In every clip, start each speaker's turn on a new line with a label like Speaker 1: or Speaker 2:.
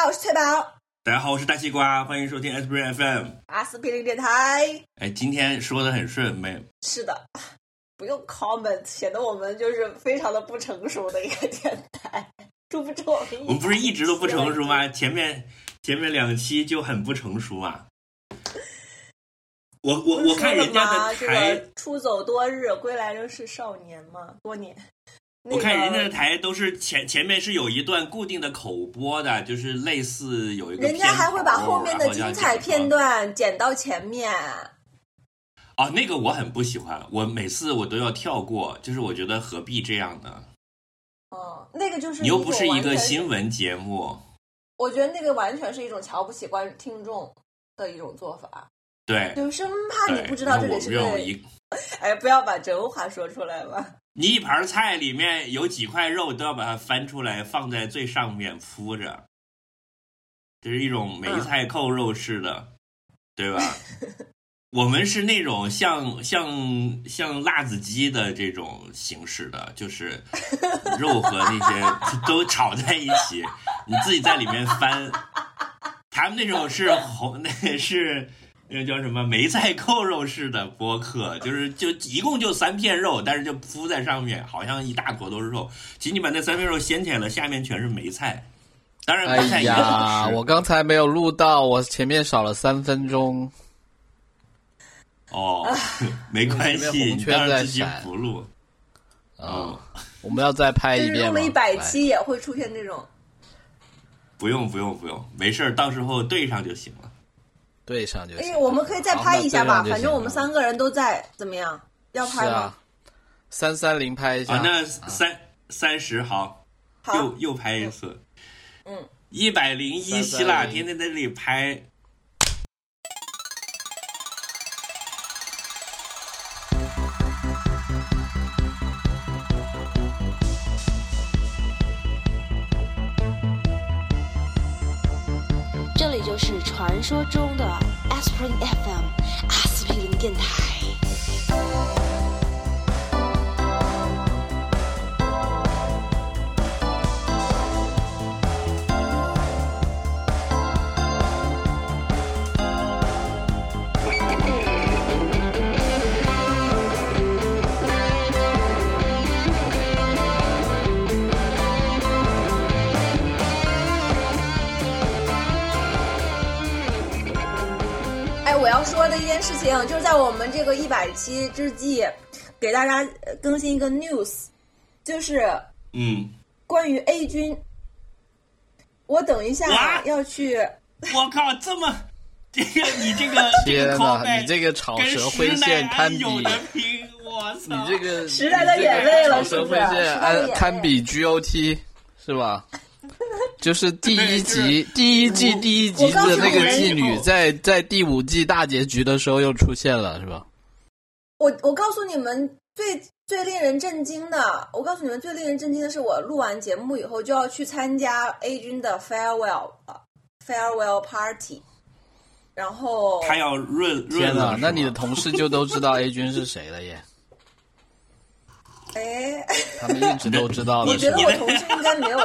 Speaker 1: 好，我是翠宝。
Speaker 2: 大家好，我是大西瓜，欢迎收听 S B R F M
Speaker 1: 阿司匹林电台。
Speaker 2: 哎，今天说的很顺，没？
Speaker 1: 是的，不用 comment，显得我们就是非常的不成熟的一个电台。殊不知我们
Speaker 2: 我们不是一直都不成熟吗？前面前面两期就很不成熟啊。我我我看人家的台，
Speaker 1: 出走多日，归来仍是少年嘛，多年。
Speaker 2: 我看人家的台都是前前面是有一段固定的口播的，就是类似有一个。
Speaker 1: 人家还会把后面的精彩片段剪到前面。
Speaker 2: 啊，那个我很不喜欢，我每次我都要跳过，就是我觉得何必这样呢？
Speaker 1: 哦，那个就是
Speaker 2: 你又不是一个新闻节目。
Speaker 1: 我觉得那个完全是一种瞧不起观听众的一种做法。
Speaker 2: 对，
Speaker 1: 就生怕你不知道这里是对。哎，不要把真话说出来吧。
Speaker 2: 你一盘菜里面有几块肉，都要把它翻出来放在最上面铺着，这是一种梅菜扣肉式的，对吧？我们是那种像像像辣子鸡的这种形式的，就是肉和那些 都炒在一起，你自己在里面翻。他们那种是红，那是。那个叫什么梅菜扣肉式的播客，就是就一共就三片肉，但是就铺在上面，好像一大坨都是肉。其实你把那三片肉掀起来了，下面全是梅菜。当然，
Speaker 3: 哎呀，我刚才没有录到，我前面少了三分钟。
Speaker 2: 哦，没关系，你当然自己不录。
Speaker 3: 嗯，我们要再拍一遍
Speaker 1: 录了一百期也会出现这种。
Speaker 2: 不用不用不用，没事儿到时候对上就行了。
Speaker 3: 对上就行。
Speaker 1: 哎，我们可以再拍一下吧，反正我们三个人都在，怎么样？要拍吗？
Speaker 3: 三三零拍一下。
Speaker 2: 啊，那三三十好，又又拍一次。
Speaker 1: 嗯。
Speaker 2: 一百零一希腊天天在这里拍。
Speaker 4: 传说中的 Aspirin FM 阿司匹林电台。
Speaker 1: 事情就是在我们这个一百期之际，给大家更新一个 news，就是
Speaker 2: 嗯，
Speaker 1: 关于 A 君，我等一下要去。
Speaker 2: 我靠，这么 这个你这个
Speaker 3: 天哪，你这个草蛇灰线堪比，
Speaker 2: 我操，
Speaker 3: 你这个
Speaker 1: 时代的眼泪了，
Speaker 3: 是不是？堪比 GOT 是吧？就是第一集，第一季第一集的那个妓女，在在第五季大结局的时候又出现了，是吧？
Speaker 1: 我我告诉你们，最最令人震惊的，我告诉你们最令人震惊的是，我录完节目以后就要去参加 A 君的 farewell farewell party，然后
Speaker 2: 他要润润
Speaker 3: 了，那你的同事就都知道 A 君是谁了耶？
Speaker 1: 哎，
Speaker 3: 他们一直都知道的。
Speaker 1: 我觉得我同事应该没有。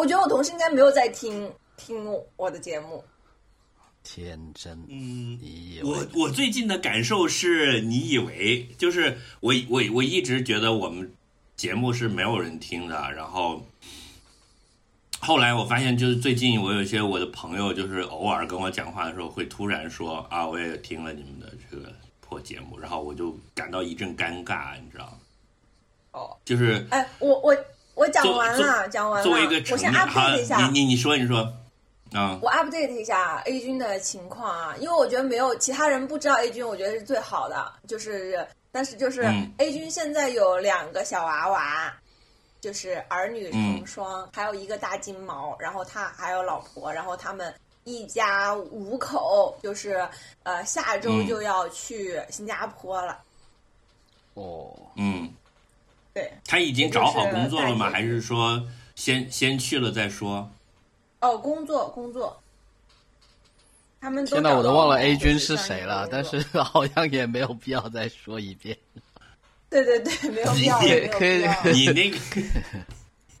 Speaker 1: 我觉得我同事应该没有在听听我的节目。
Speaker 3: 天真，
Speaker 2: 嗯，
Speaker 3: 你以
Speaker 2: 为我我最近的感受是，你以为就是我我我一直觉得我们节目是没有人听的，然后后来我发现，就是最近我有一些我的朋友，就是偶尔跟我讲话的时候，会突然说啊，我也听了你们的这个破节目，然后我就感到一阵尴尬，你知道
Speaker 1: 哦，
Speaker 2: 就是
Speaker 1: 哎，我我。我讲完了，讲完了。我先 update 一下。
Speaker 2: 你你你说你说，啊。
Speaker 1: 我 update 一下 A 君的情况啊，因为我觉得没有其他人不知道 A 君，我觉得是最好的。就是，但是就是 A 君现在有两个小娃娃，就是儿女成双，还有一个大金毛，然后他还有老婆，然后他们一家五口，就是呃下周就要去新加坡了。
Speaker 3: 哦，
Speaker 2: 嗯。
Speaker 1: 对，
Speaker 2: 他已经找好工作了吗？还是说先先去了再说？
Speaker 1: 哦，工作工作，他们
Speaker 3: 现在我都忘了 A 君是谁了，但是 好像也没有必要再说一遍。
Speaker 1: 对对对，没有必要。
Speaker 3: 可以，
Speaker 2: 你那个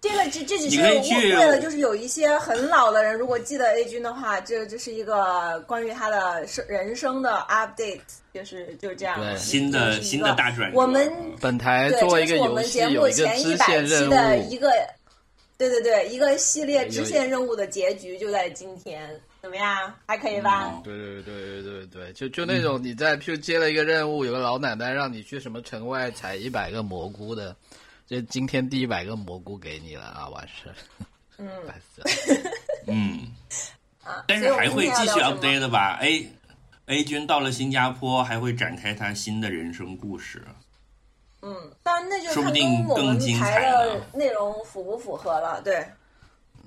Speaker 1: 这个这这只是为了就是有一些很老的人，如果记得 A 君的话，这这是一个关于他的生人生的 update，就是就是这样。
Speaker 2: 新的新的大转
Speaker 1: 我们
Speaker 3: 本台作为一个游戏有一个支线任务
Speaker 1: 的一个，对对对，一个系列支线任务的结局就在今天。怎么样？还可以吧？
Speaker 3: 对对对对对对，就就那种你在就接了一个任务，有个老奶奶让你去什么城外采一百个蘑菇的，这今天第一百个蘑菇给你了啊，完事。
Speaker 1: 嗯。
Speaker 2: 嗯。啊。但是还会继续 update 的吧？A A 君到了新加坡，还会展开他新的人生故事。
Speaker 1: 嗯，但那就
Speaker 2: 说不定更精彩
Speaker 1: 了。内容符不符合了？对。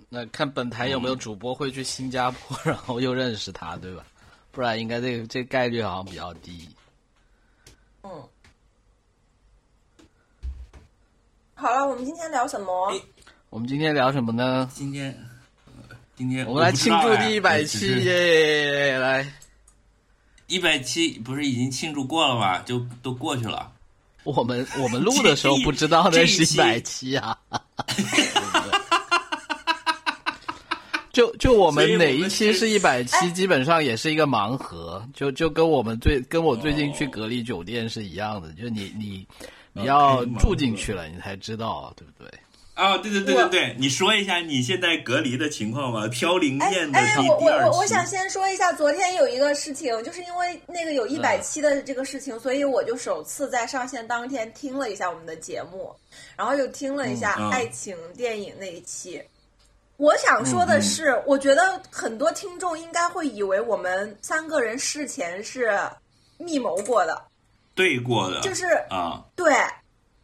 Speaker 3: 那看本台有没有主播会去新加坡，然后又认识他，对吧？不然应该这个这概率好像比较低。
Speaker 1: 嗯。好了，我们今天聊什么？
Speaker 3: 我们今天聊什么呢？
Speaker 2: 今天，今天
Speaker 3: 我们来庆祝第一百期耶！来，
Speaker 2: 一百期不是已经庆祝过了吗？就都过去了。
Speaker 3: 我们我们录的时候不知道那是一百期啊。就就我们哪一期是一百期，基本上也是一个盲盒，就就跟我们最跟我最近去隔离酒店是一样的，就你你你要住进去了，你才知道，对不对？
Speaker 2: 啊，对对对对对，你说一下你现在隔离的情况吧。飘零燕的
Speaker 1: 第我我我想先说一下，昨天有一个事情，就是因为那个有一百期的这个事情，所以我就首次在上线当天听了一下我们的节目，然后又听了一下爱情电影那一期。我想说的是，我觉得很多听众应该会以为我们三个人事前是密谋过的，
Speaker 2: 对过的，
Speaker 1: 就是
Speaker 2: 啊，
Speaker 1: 对，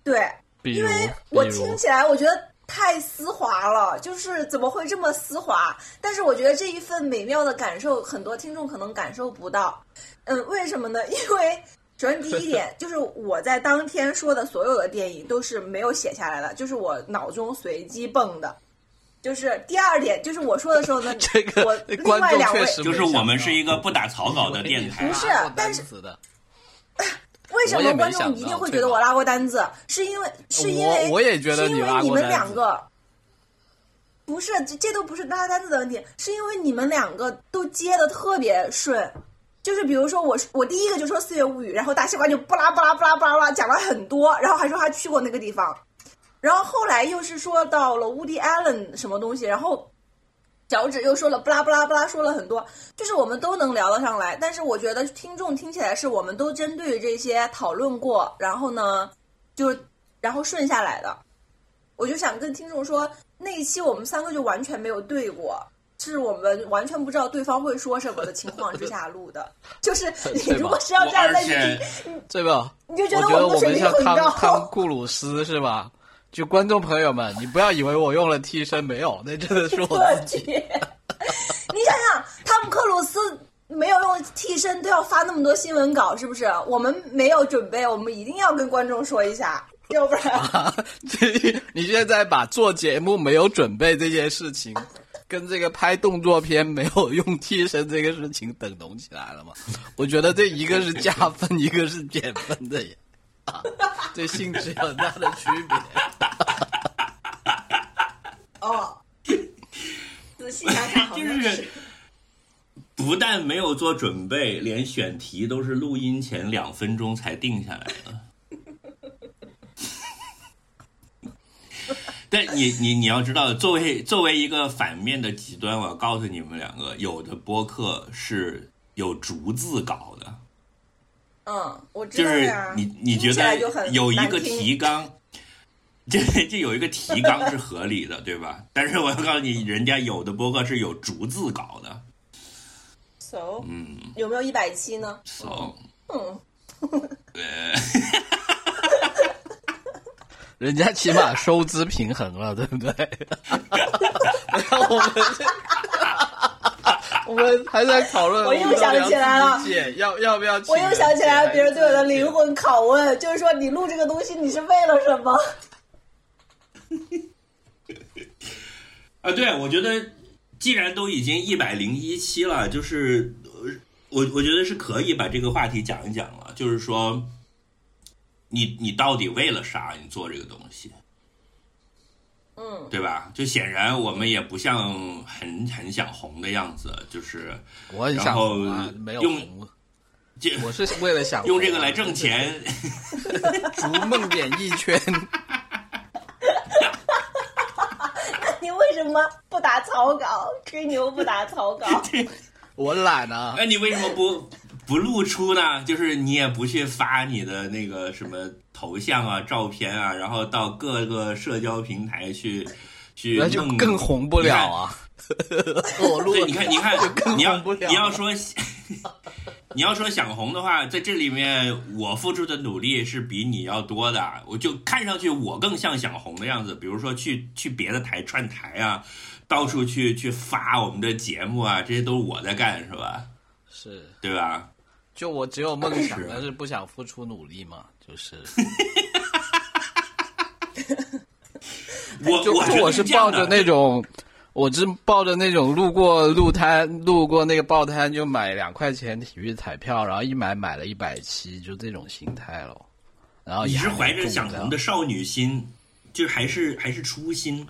Speaker 1: 对，因为我听起来我觉得太丝滑了，就是怎么会这么丝滑？但是我觉得这一份美妙的感受，很多听众可能感受不到。嗯，为什么呢？因为首先第一点就是我在当天说的所有的电影都是没有写下来的，就是我脑中随机蹦的。就是第二点，就是我说的时候呢，
Speaker 3: 这个
Speaker 1: 我 另外两位
Speaker 2: 就是我们是一个不打草稿的 电台，
Speaker 1: 不是，但是为什么观众一定会觉得我拉过单子？是因为是因为
Speaker 3: 我也觉得
Speaker 1: 你你们两个不是这这都不是拉单子的问题，是因为你们两个都接的特别顺。就是比如说我我第一个就说四月物语，然后大西瓜就巴拉巴拉巴拉巴拉讲了很多，然后还说他去过那个地方。然后后来又是说到了 Woody Allen 什么东西，然后脚趾又说了不拉不拉不拉说了很多，就是我们都能聊得上来。但是我觉得听众听起来是我们都针对这些讨论过，然后呢，就然后顺下来的。我就想跟听众说，那一期我们三个就完全没有对过，是我们完全不知道对方会说什么的情况之下录的。就是 你如果是要这样再去听，
Speaker 3: 对吧？
Speaker 1: 你就
Speaker 3: 觉
Speaker 1: 得我们水平很高。
Speaker 3: 汤库鲁斯是吧？就观众朋友们，你不要以为我用了替身，没有，那真的是我自己。
Speaker 1: 你想想，汤姆克鲁斯没有用替身，都要发那么多新闻稿，是不是？我们没有准备，我们一定要跟观众说一下，要不然。
Speaker 3: 你现在把做节目没有准备这件事情，跟这个拍动作片没有用替身这个事情等同起来了吗？我觉得这一个是加分，一个是减分的。这性质有很大的区别。
Speaker 1: 哦，仔细想想，
Speaker 2: 就是不但没有做准备，连选题都是录音前两分钟才定下来的。但你你你要知道，作为作为一个反面的极端，我要告诉你们两个，有的播客是有逐字稿的。
Speaker 1: 嗯，我
Speaker 2: 知道就是你你觉得有一个提纲，这这有一个提纲是合理的，对吧？但是我要告诉你，人家有的播客是有逐字稿的。
Speaker 1: So，嗯，有没有一百期呢
Speaker 2: ？So，
Speaker 1: 嗯，
Speaker 2: 对，
Speaker 3: 人家起码收支平衡了，对不对？我们。我们还在讨论，
Speaker 1: 我又想起来了，
Speaker 3: 要要不要？
Speaker 1: 我又想起来了，别人对我的灵魂拷问，就是说你录这个东西，你是为了什么？
Speaker 2: 啊，对，我觉得既然都已经一百零一期了，就是我我觉得是可以把这个话题讲一讲了。就是说，你你到底为了啥？你做这个东西？
Speaker 1: 嗯，
Speaker 2: 对吧？就显然我们也不像很很想红的样子，就是
Speaker 3: 我很想红啊，没有红。
Speaker 2: 就
Speaker 3: 我是为了想
Speaker 2: 用这个来挣钱，
Speaker 3: 逐梦演艺圈。
Speaker 1: 那你为什么不打草稿？吹牛不打草稿？
Speaker 3: 我懒啊。
Speaker 2: 那你为什么不不露出呢？就是你也不去发你的那个什么头像啊、照片啊，然后到各个社交平台去去，
Speaker 3: 那就更红不了啊。
Speaker 2: 对，你看，你看，你要你要说。你要说想红的话，在这里面我付出的努力是比你要多的。我就看上去我更像想红的样子，比如说去去别的台串台啊，到处去去发我们的节目啊，这些都是我在干，是吧？
Speaker 3: 是，
Speaker 2: 对吧？
Speaker 3: 就我只有梦想，但是不想付出努力嘛，就是。
Speaker 2: 我
Speaker 3: 就我是抱着那种。我是抱着那种路过路摊、路过那个报摊就买两块钱体育彩票，然后一买买了一百期，就这种心态了。然后
Speaker 2: 你是怀着想红的少女心，就还是还是初心。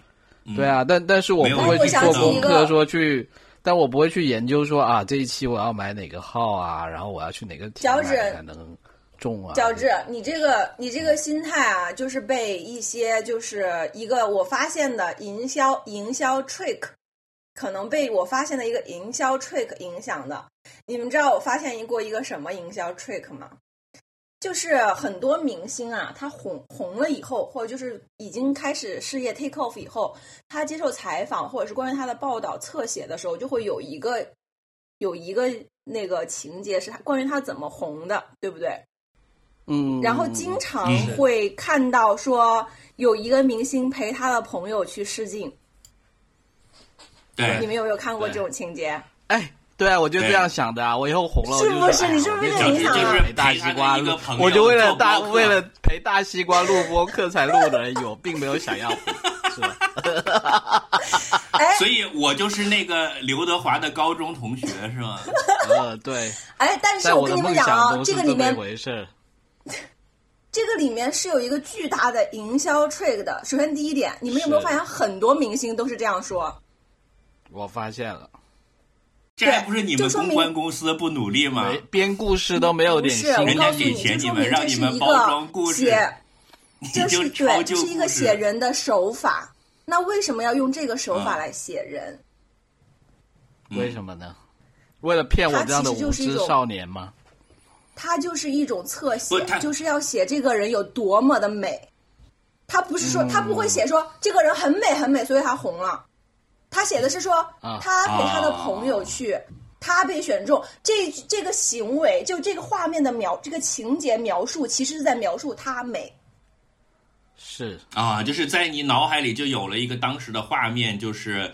Speaker 3: 对啊，但但是我不会去做功课，说去，但我不会去研究说啊，这一期我要买哪个号啊，然后我要去哪个
Speaker 1: 脚趾
Speaker 3: 才能。重啊！
Speaker 1: 乔治，你这个你这个心态啊，就是被一些就是一个我发现的营销营销 trick，可能被我发现的一个营销 trick 影响的。你们知道我发现过一个什么营销 trick 吗？就是很多明星啊，他红红了以后，或者就是已经开始事业 take off 以后，他接受采访或者是关于他的报道侧写的时候，就会有一个有一个那个情节是关于他怎么红的，对不对？
Speaker 3: 嗯，
Speaker 1: 然后经常会看到说有一个明星陪他的朋友去试镜，
Speaker 2: 对，
Speaker 1: 你们有没有看过这种情节？
Speaker 3: 哎，对啊，我就这样想的啊，我以后红了，
Speaker 1: 是不是？你是不是影响了？
Speaker 2: 陪
Speaker 3: 大西瓜录，
Speaker 2: 我
Speaker 3: 就为了大为了陪大西瓜录播课才录的，有并没有想要，是吧？
Speaker 2: 所以我就是那个刘德华的高中同学，是吗？
Speaker 3: 呃，对。
Speaker 1: 哎，但是我跟你们讲啊，这个里面
Speaker 3: 回事。
Speaker 1: 这个里面是有一个巨大的营销 trick 的。首先，第一点，你们有没有发现很多明星都是这样说？
Speaker 3: 我发现了，
Speaker 2: 这还不是你们公关公司不努力吗？
Speaker 3: 编故事都没有点心，
Speaker 2: 人家给钱你们，让你们包装故事，
Speaker 1: 就是对，这是一个写人的手法。那为什么要用这个手法来写人？
Speaker 3: 为什么呢？为了骗我这样的无知少年吗？
Speaker 1: 他就是一种侧写，就是要写这个人有多么的美。他不是说他不会写说这个人很美很美，所以他红了。他写的是说他陪他的朋友去，他被选中。这这个行为就这个画面的描，这个情节描述，其实是在描述他美。
Speaker 3: 是
Speaker 2: 啊，就是在你脑海里就有了一个当时的画面，就是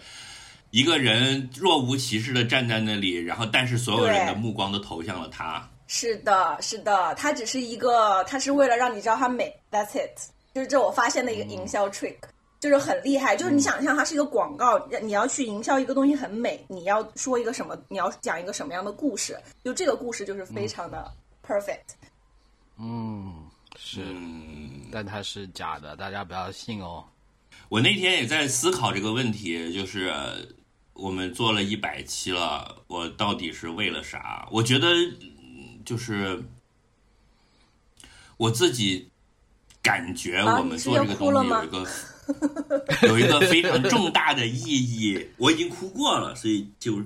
Speaker 2: 一个人若无其事的站在那里，然后但是所有人的目光都投向了他。
Speaker 1: 是的，是的，它只是一个，它是为了让你知道它美，That's it，就是这我发现的一个营销 trick，就是很厉害。就是你想象它是一个广告，你要去营销一个东西很美，你要说一个什么，你要讲一个什么样的故事，就这个故事就是非常的 perfect。
Speaker 3: 嗯，是，但它是假的，大家不要信哦。
Speaker 2: 我那天也在思考这个问题，就是我们做了一百期了，我到底是为了啥？我觉得。就是我自己感觉，我们做这个东西有一个 有一个非常重大的意义。我已经哭过了，所以就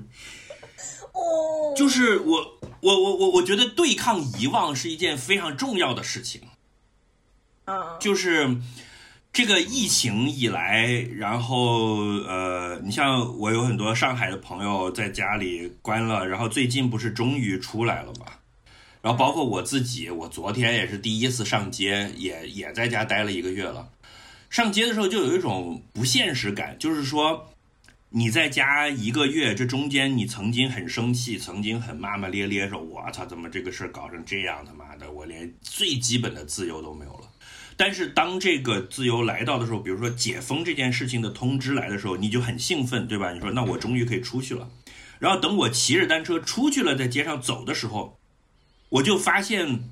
Speaker 1: 哦，
Speaker 2: 就是我我我我我觉得对抗遗忘是一件非常重要的事情。
Speaker 1: 嗯，
Speaker 2: 就是这个疫情以来，然后呃，你像我有很多上海的朋友在家里关了，然后最近不是终于出来了吗？然后包括我自己，我昨天也是第一次上街，也也在家待了一个月了。上街的时候就有一种不现实感，就是说你在家一个月，这中间你曾经很生气，曾经很骂骂咧咧，说我操，怎么这个事儿搞成这样？他妈的，我连最基本的自由都没有了。但是当这个自由来到的时候，比如说解封这件事情的通知来的时候，你就很兴奋，对吧？你说那我终于可以出去了。然后等我骑着单车出去了，在街上走的时候。我就发现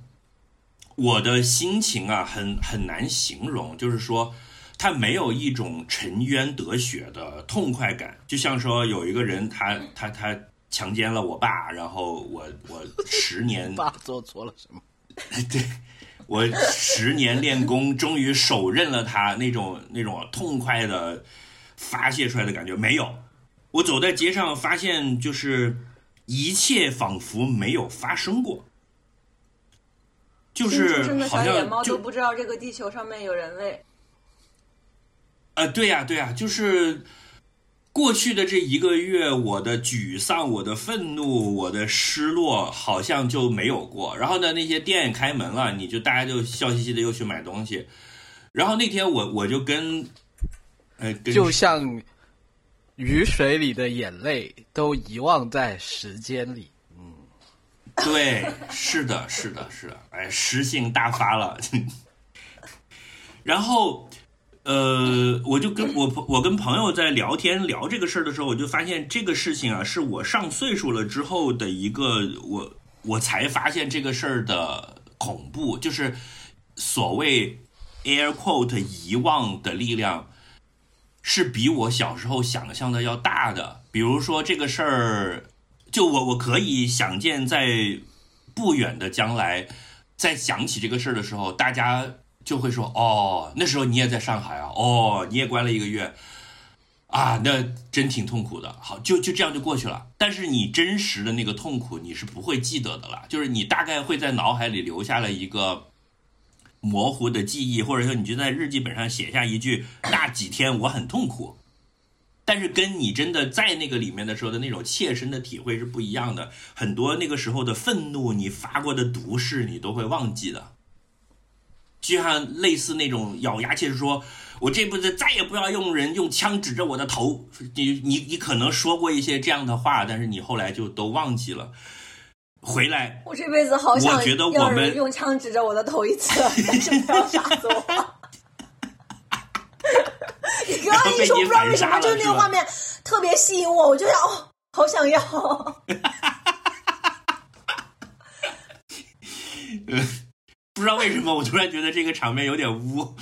Speaker 2: 我的心情啊，很很难形容。就是说，他没有一种沉冤得雪的痛快感，就像说有一个人他他他强奸了我爸，然后我我十 年
Speaker 3: 爸做错了什么？
Speaker 2: 对我十年练功，终于手刃了他那种那种痛快的发泄出来的感觉没有。我走在街上，发现就是一切仿佛没有发生过，就是好
Speaker 1: 像野猫
Speaker 2: 都
Speaker 1: 不知道这个地球上面有人类。
Speaker 2: 呃，对呀，对呀，就是过去的这一个月，我的沮丧、我的愤怒、我的失落，好像就没有过。然后呢，那些店开门了，你就大家就笑嘻嘻的又去买东西。然后那天我我就跟，呃，
Speaker 3: 就像雨水里的眼泪都遗忘在时间里。嗯，
Speaker 2: 对，是的，是的，是的，哎，诗性大发了。然后。呃，我就跟我我跟朋友在聊天聊这个事儿的时候，我就发现这个事情啊，是我上岁数了之后的一个我我才发现这个事儿的恐怖，就是所谓 air quote 遗忘的力量是比我小时候想象的要大的。比如说这个事儿，就我我可以想见，在不远的将来，在想起这个事儿的时候，大家。就会说哦，那时候你也在上海啊，哦，你也关了一个月，啊，那真挺痛苦的。好，就就这样就过去了。但是你真实的那个痛苦，你是不会记得的了。就是你大概会在脑海里留下了一个模糊的记忆，或者说你就在日记本上写下一句“那几天我很痛苦”，但是跟你真的在那个里面的时候的那种切身的体会是不一样的。很多那个时候的愤怒，你发过的毒誓，你都会忘记的。就像类似那种咬牙切齿说：“我这辈子再也不要用人用枪指着我的头。”你你你可能说过一些这样的话，但是你后来就都忘记了。回来，
Speaker 1: 我这辈子好想
Speaker 2: 觉得我们
Speaker 1: 用枪指着我的头一次，但是不要杀死我。你刚刚一说，不知道为什么，就是那个画面特别吸引我，我就想，哦，好想要。
Speaker 2: 不知道为什么，我突然觉得这个场面有点污。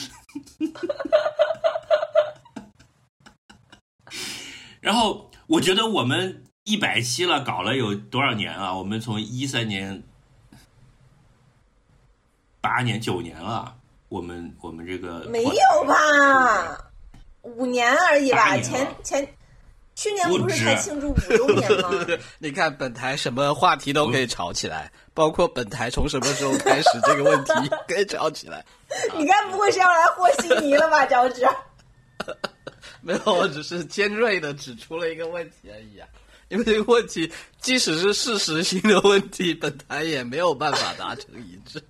Speaker 2: 然后我觉得我们一百期了，搞了有多少年啊？我们从一三年、八年、九年了。我们我们这个
Speaker 1: 没有吧？五年而已吧？前前去年不是才庆祝五周年吗？
Speaker 3: 你看本台什么话题都可以吵起来。包括本台从什么时候开始这个问题可以吵起来？
Speaker 1: 你该不会是要来和稀泥了吧，脚趾？
Speaker 3: 没有，我只是尖锐的指出了一个问题而已啊。因为这个问题，即使是事实性的问题，本台也没有办法达成一致。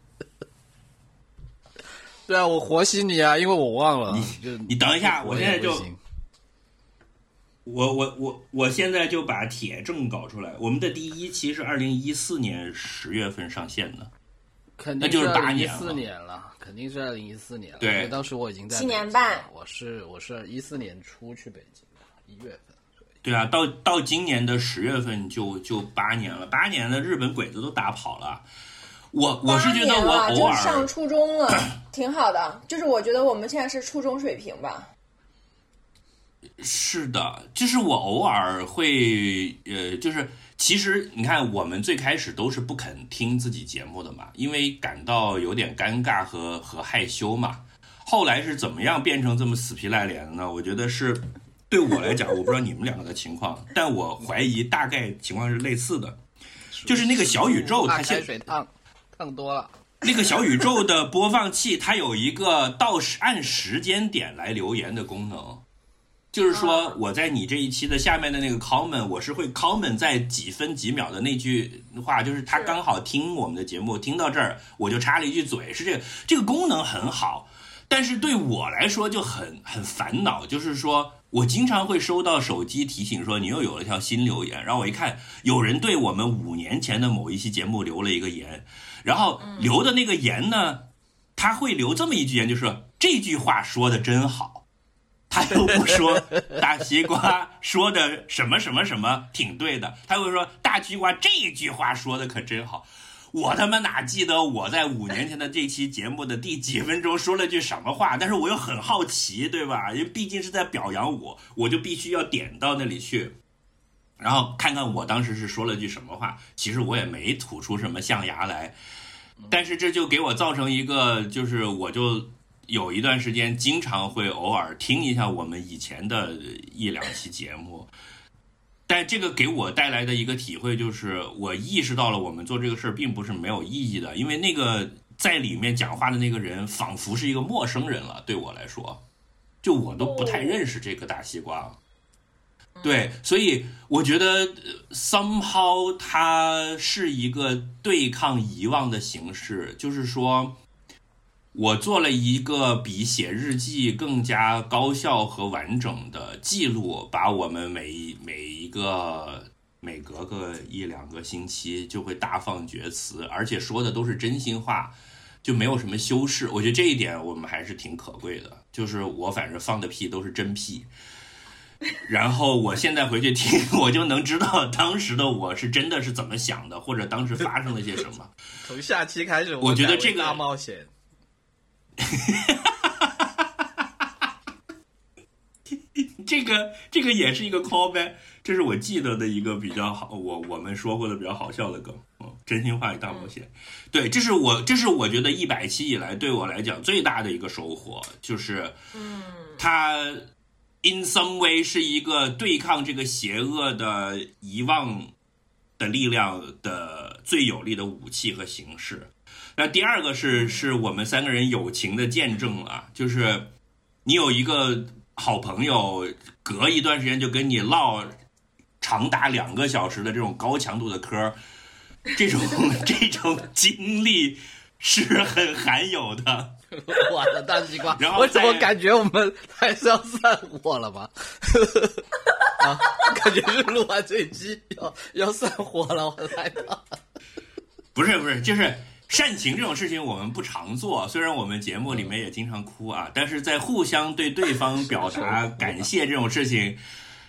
Speaker 3: 对啊，我活悉你啊，因为我忘了。
Speaker 2: 你你等一下，我现在就。我我我我现在就把铁证搞出来。我们的第一期是二零一四年十月份上线的，
Speaker 3: 那
Speaker 2: 就是八
Speaker 3: 年四年了，肯定是二零一四年了。
Speaker 2: 对，
Speaker 3: 当时我已经在
Speaker 1: 七年半。
Speaker 3: 我是我是一四年初去北京的，一月份。
Speaker 2: 对啊，到到今年的十月份就就八年了，八年的日本鬼子都打跑了。我我是觉得我偶尔
Speaker 1: 上初中了，挺好的。就是我觉得我们现在是初中水平吧。
Speaker 2: 是的，就是我偶尔会，呃，就是其实你看，我们最开始都是不肯听自己节目的嘛，因为感到有点尴尬和和害羞嘛。后来是怎么样变成这么死皮赖脸的呢？我觉得是对我来讲，我不知道你们两个的情况，但我怀疑大概情况是类似的，就是那个小宇宙，它
Speaker 3: 开水烫烫多了，
Speaker 2: 那个小宇宙的播放器，它有一个到时按时间点来留言的功能。就是说，我在你这一期的下面的那个 comment，我是会 comment 在几分几秒的那句话，就是他刚好听我们的节目听到这儿，我就插了一句嘴，是这个这个功能很好，但是对我来说就很很烦恼，就是说我经常会收到手机提醒说你又有了条新留言，然后我一看有人对我们五年前的某一期节目留了一个言，然后留的那个言呢，他会留这么一句言，就是这句话说的真好。他又不说 大西瓜说的什么什么什么挺对的，他会说大西瓜这句话说的可真好。我他妈哪记得我在五年前的这期节目的第几分钟说了句什么话？但是我又很好奇，对吧？因为毕竟是在表扬我，我就必须要点到那里去，然后看看我当时是说了句什么话。其实我也没吐出什么象牙来，但是这就给我造成一个，就是我就有一段时间经常会偶尔听一下我们以前的一两期节目。但这个给我带来的一个体会就是，我意识到了我们做这个事儿并不是没有意义的，因为那个在里面讲话的那个人仿佛是一个陌生人了，对我来说，就我都不太认识这个大西瓜。对，所以我觉得 somehow 它是一个对抗遗忘的形式，就是说。我做了一个比写日记更加高效和完整的记录，把我们每每一个每隔个一两个星期就会大放厥词，而且说的都是真心话，就没有什么修饰。我觉得这一点我们还是挺可贵的。就是我反正放的屁都是真屁，然后我现在回去听，我就能知道当时的我是真的是怎么想的，或者当时发生了些什么。
Speaker 3: 从下期开始，
Speaker 2: 我觉得这个
Speaker 3: 大冒险。
Speaker 2: 这个这个也是一个 callback，这是我记得的一个比较好，我我们说过的比较好笑的梗。嗯，真心话与大冒险，对，这是我这是我觉得一百期以来对我来讲最大的一个收获，就是嗯，它 in some way 是一个对抗这个邪恶的遗忘的力量的最有力的武器和形式。那第二个是是我们三个人友情的见证啊，就是你有一个好朋友，隔一段时间就跟你唠长达两个小时的这种高强度的嗑，这种 这种经历是很罕有的。
Speaker 3: 我的大西瓜，
Speaker 2: 然后
Speaker 3: 我怎么感觉我们还是要散伙了吗？啊，感觉是录完这期要要散伙了，我来了。
Speaker 2: 不是不是，就是。煽情这种事情我们不常做，虽然我们节目里面也经常哭啊，但是在互相对对方表达 感谢这种事情，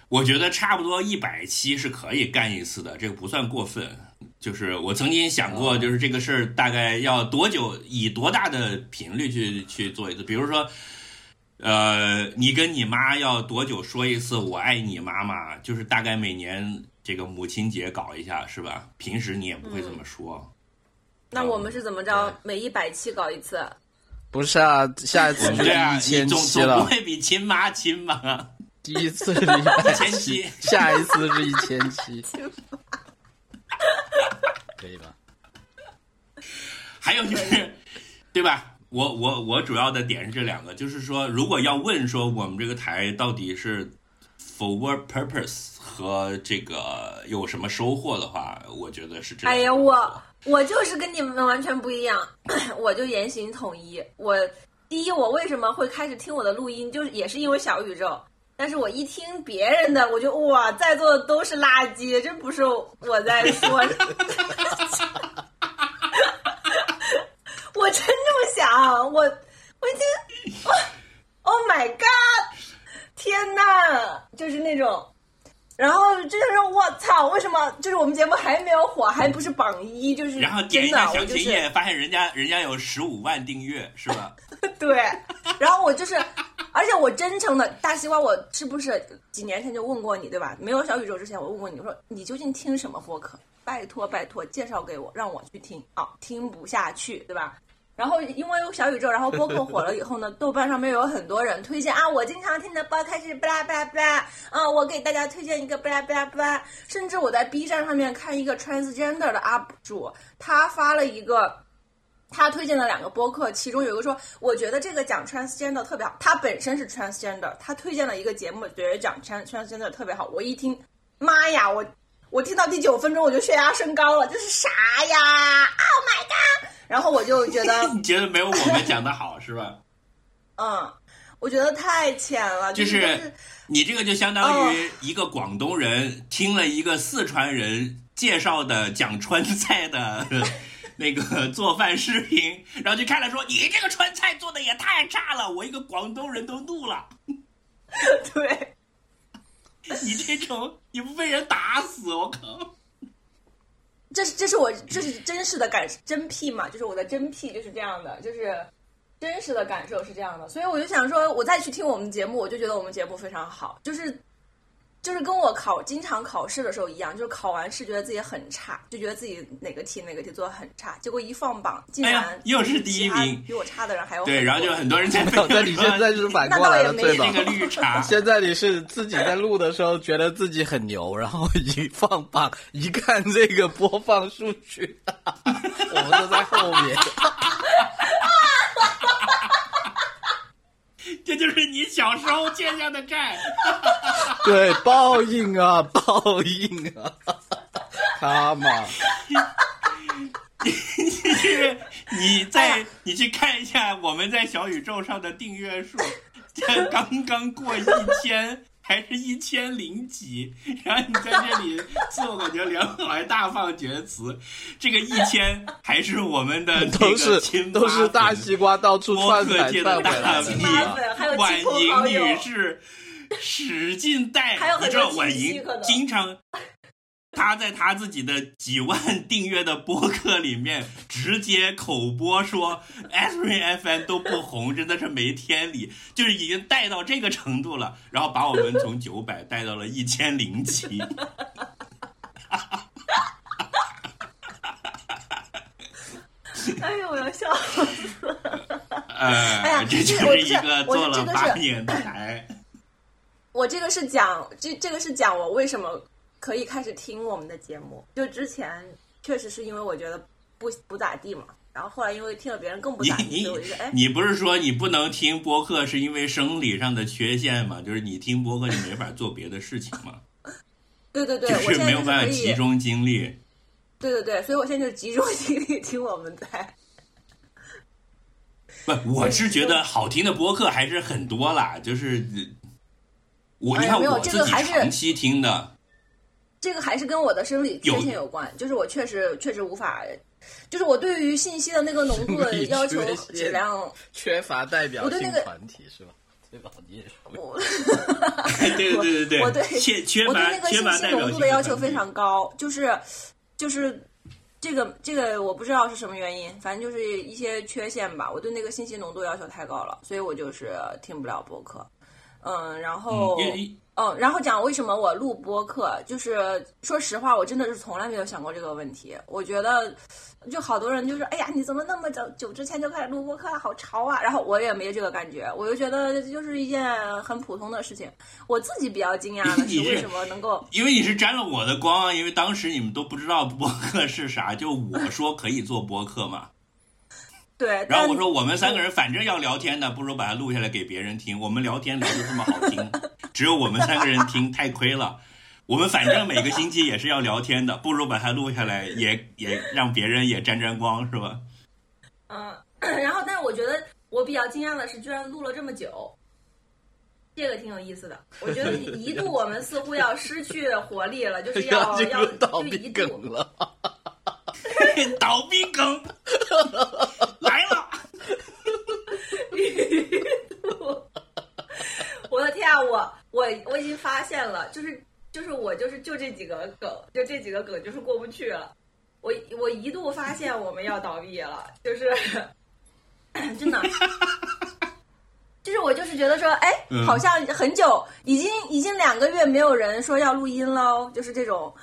Speaker 2: 我觉得差不多一百期是可以干一次的，这个不算过分。就是我曾经想过，就是这个事儿大概要多久，以多大的频率去去做一次？比如说，呃，你跟你妈要多久说一次“我爱你，妈妈”？就是大概每年这个母亲节搞一下，是吧？平时你也不会这么说。
Speaker 1: 那我们是怎么着？每一百期搞一次？
Speaker 3: 不是啊，下一次是一千期了。
Speaker 2: 不会比亲妈亲吧？
Speaker 3: 第一次是一千期，下一次是一千期。可以吧？
Speaker 2: 还有就是，对吧？我我我主要的点是这两个，就是说，如果要问说我们这个台到底是 for what purpose 和这个有什么收获的话，我觉得是这样。
Speaker 1: 哎呀，我。我就是跟你们完全不一样，我就言行统一。我第一，我为什么会开始听我的录音，就是也是因为小宇宙。但是我一听别人的，我就哇，在座的都是垃圾，这不是我在说。我真这么想，我我已经，Oh my God，天呐，就是那种。然后这就是说，我操，为什么就是我们节目还没有火，还不是榜一？就是
Speaker 2: 然后点一下详情页，发现人家人家有十五万订阅，是吧？
Speaker 1: 对。然后我就是，而且我真诚的大西瓜，我是不是几年前就问过你，对吧？没有小宇宙之前，我问过你，我说你究竟听什么播客？拜托拜托，介绍给我，让我去听啊！听不下去，对吧？然后因为有小宇宙，然后播客火了以后呢，豆瓣上面有很多人推荐啊，我经常听的播客是巴拉巴拉巴拉，啊，我给大家推荐一个巴拉巴拉巴拉，甚至我在 B 站上面看一个 transgender 的 UP 主，他发了一个，他推荐了两个播客，其中有一个说，我觉得这个讲 transgender 特别好，他本身是 transgender，他推荐了一个节目，觉得讲 trans transgender 特别好，我一听，妈呀，我我听到第九分钟我就血压升高了，这是啥呀？Oh my god！然后我就觉得，
Speaker 2: 你觉得没有我们讲的好是吧？
Speaker 1: 嗯，我觉得太浅了。就是
Speaker 2: 你这个就相当于一个广东人听了一个四川人介绍的讲川菜的那个做饭视频，然后就看了说你这个川菜做的也太差了，我一个广东人都怒了。
Speaker 1: 对，
Speaker 2: 你这种你不被人打死，我靠！
Speaker 1: 这是这是我这是真实的感真癖嘛，就是我的真癖就是这样的，就是真实的感受是这样的，所以我就想说，我再去听我们节目，我就觉得我们节目非常好，就是。就是跟我考经常考试的时候一样，就是考完试觉得自己很差，就觉得自己哪个题哪个题做的很差，结果一放榜，竟然
Speaker 2: 又是第一名，
Speaker 1: 比我差的人还有
Speaker 2: 对，然后就很多人 在
Speaker 3: 那你现在是反过来了，对吧？
Speaker 2: 那个绿茶，
Speaker 3: 现在你是自己在录的时候觉得自己很牛，然后一放榜一看这个播放数据，我们都在后面。
Speaker 2: 这就是你小时候欠下的债，
Speaker 3: 对，报应啊，报应啊，他妈，
Speaker 2: 你去，你在你去看一下我们在小宇宙上的订阅数，刚刚过一千。还是一千零几，然后你在这里自我感觉良好，还大放厥词。这个一千还是我们的
Speaker 3: 都是都是大西瓜到处串
Speaker 2: 彩
Speaker 3: 串
Speaker 2: 大
Speaker 1: 米，
Speaker 2: 婉莹女士使劲带，你知道婉莹经常。他在他自己的几万订阅的播客里面直接口播说 s r i FM 都不红，真的是没天理，就是已经带到这个程度了，然后把我们从九百带到了一千零七。
Speaker 1: 哎呦，我要笑死了！
Speaker 2: 哎，这就是一个做了八年的台。
Speaker 1: 我这个是讲，这这个是讲我为什么。可以开始听我们的节目，就之前确实是因为我觉得不不咋地嘛，然后后来因为听了别人更不咋地，所以我觉得哎，
Speaker 2: 你不是说你不能听播客是因为生理上的缺陷吗？就是你听播客你没法做别的事情吗？
Speaker 1: 对对对，
Speaker 2: 就是没有办法集中精力。
Speaker 1: 对对对，所以我现在就集中精力听我们在。
Speaker 2: 不，我是觉得好听的播客还是很多啦，就是我你看我自己长期听的。
Speaker 1: 这个还是跟我的生理缺陷有关，就是我确实确实无法，就是我对于信息的那个浓度的要求质量
Speaker 3: 缺乏代表
Speaker 1: 性
Speaker 3: 团体是吧？对吧？你也
Speaker 2: 说，对对对对，
Speaker 1: 我对
Speaker 2: 缺缺乏
Speaker 1: 那个信息浓度的要求非常高，就是就是这个这个我不知道是什么原因，反正就是一些缺陷吧。我对那个信息浓度要求太高了，所以我就是听不了播客。嗯，然后。嗯，然后讲为什么我录播客，就是说实话，我真的是从来没有想过这个问题。我觉得，就好多人就说：“哎呀，你怎么那么早久之前就开始录播客，好潮啊！”然后我也没这个感觉，我就觉得就是一件很普通的事情。我自己比较惊讶的是，为什么能够？
Speaker 2: 因为你是沾了我的光啊！因为当时你们都不知道播客是啥，就我说可以做播客嘛。
Speaker 1: 对，
Speaker 2: 然后我说我们三个人反正要聊天的，不如把它录下来给别人听。我们聊天聊的这么好听，只有我们三个人听太亏了。我们反正每个星期也是要聊天的，不如把它录下来，也也让别人也沾沾光，是吧？
Speaker 1: 嗯，然后但是我觉得我比较惊讶的是，居然录了这么久，这个挺有意思的。我觉得一度我们似乎要失去活力了，就是要要
Speaker 3: 倒闭梗了。
Speaker 2: 倒闭梗来了！
Speaker 1: 我的天啊，我我我已经发现了，就是就是我就是就这几个梗，就这几个梗就是过不去了。我我一度发现我们要倒闭了，就是 真的，就是我就是觉得说，哎，好像很久，已经已经两个月没有人说要录音喽，就是这种。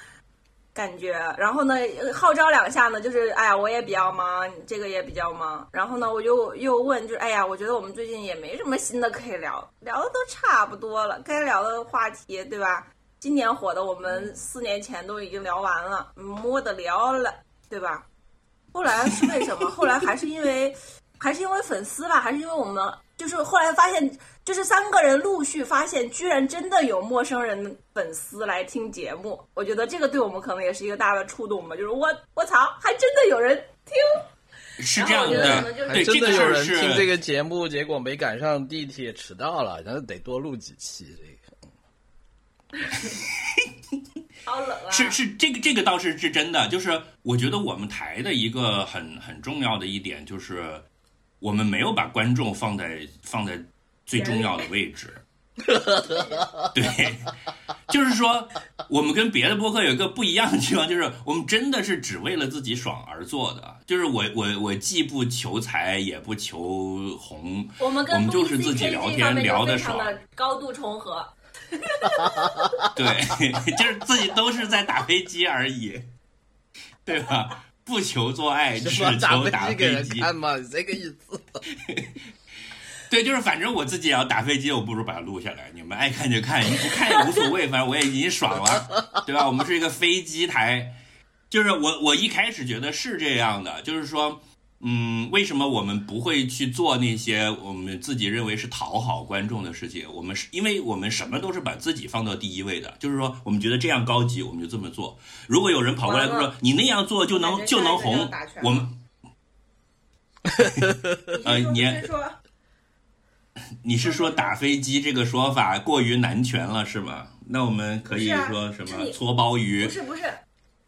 Speaker 1: 感觉，然后呢，号召两下呢，就是哎呀，我也比较忙，这个也比较忙。然后呢，我就又问，就是哎呀，我觉得我们最近也没什么新的可以聊，聊的都差不多了，该聊的话题，对吧？今年火的，我们四年前都已经聊完了，摸得聊了，对吧？后来是为什么？后来还是因为，还是因为粉丝吧，还是因为我们，就是后来发现。就是三个人陆续发现，居然真的有陌生人粉丝来听节目。我觉得这个对我们可能也是一个大的触动吧。就是我，我操，还真的有人听，
Speaker 2: 是这样的，对，
Speaker 3: 真的有人听这个节目，结果没赶上地铁，迟到了，然后得多录几期
Speaker 1: 这个。好冷啊！
Speaker 2: 是是，这个这个倒是是真的。就是我觉得我们台的一个很很重要的一点，就是我们没有把观众放在放在。最重要的位置，对，就是说，我们跟别的播客有一个不一样的地方，就是我们真的是只为了自己爽而做的。就是我我我既不求财，也不求红，
Speaker 1: 我们
Speaker 2: 我们就是自己聊天聊的爽，
Speaker 1: 高度重合。
Speaker 2: 对，就是自己都是在打飞机而已，对吧？不求做爱，只求打飞机。
Speaker 3: 看嘛，这个意思。
Speaker 2: 对，就是反正我自己也要打飞机，我不如把它录下来。你们爱看就看，你不看也无所谓，反正我也已经爽了，对吧？我们是一个飞机台，就是我我一开始觉得是这样的，就是说。嗯，为什么我们不会去做那些我们自己认为是讨好观众的事情？我们是因为我们什么都是把自己放到第一位的，就是说我们觉得这样高级，我们就这么做。如果有人跑过来说你那样做就能就能红，我们，呃，你你是说打飞机这个说法过于男权了是吗？那我们可以说什么搓包鱼？
Speaker 1: 不是不是。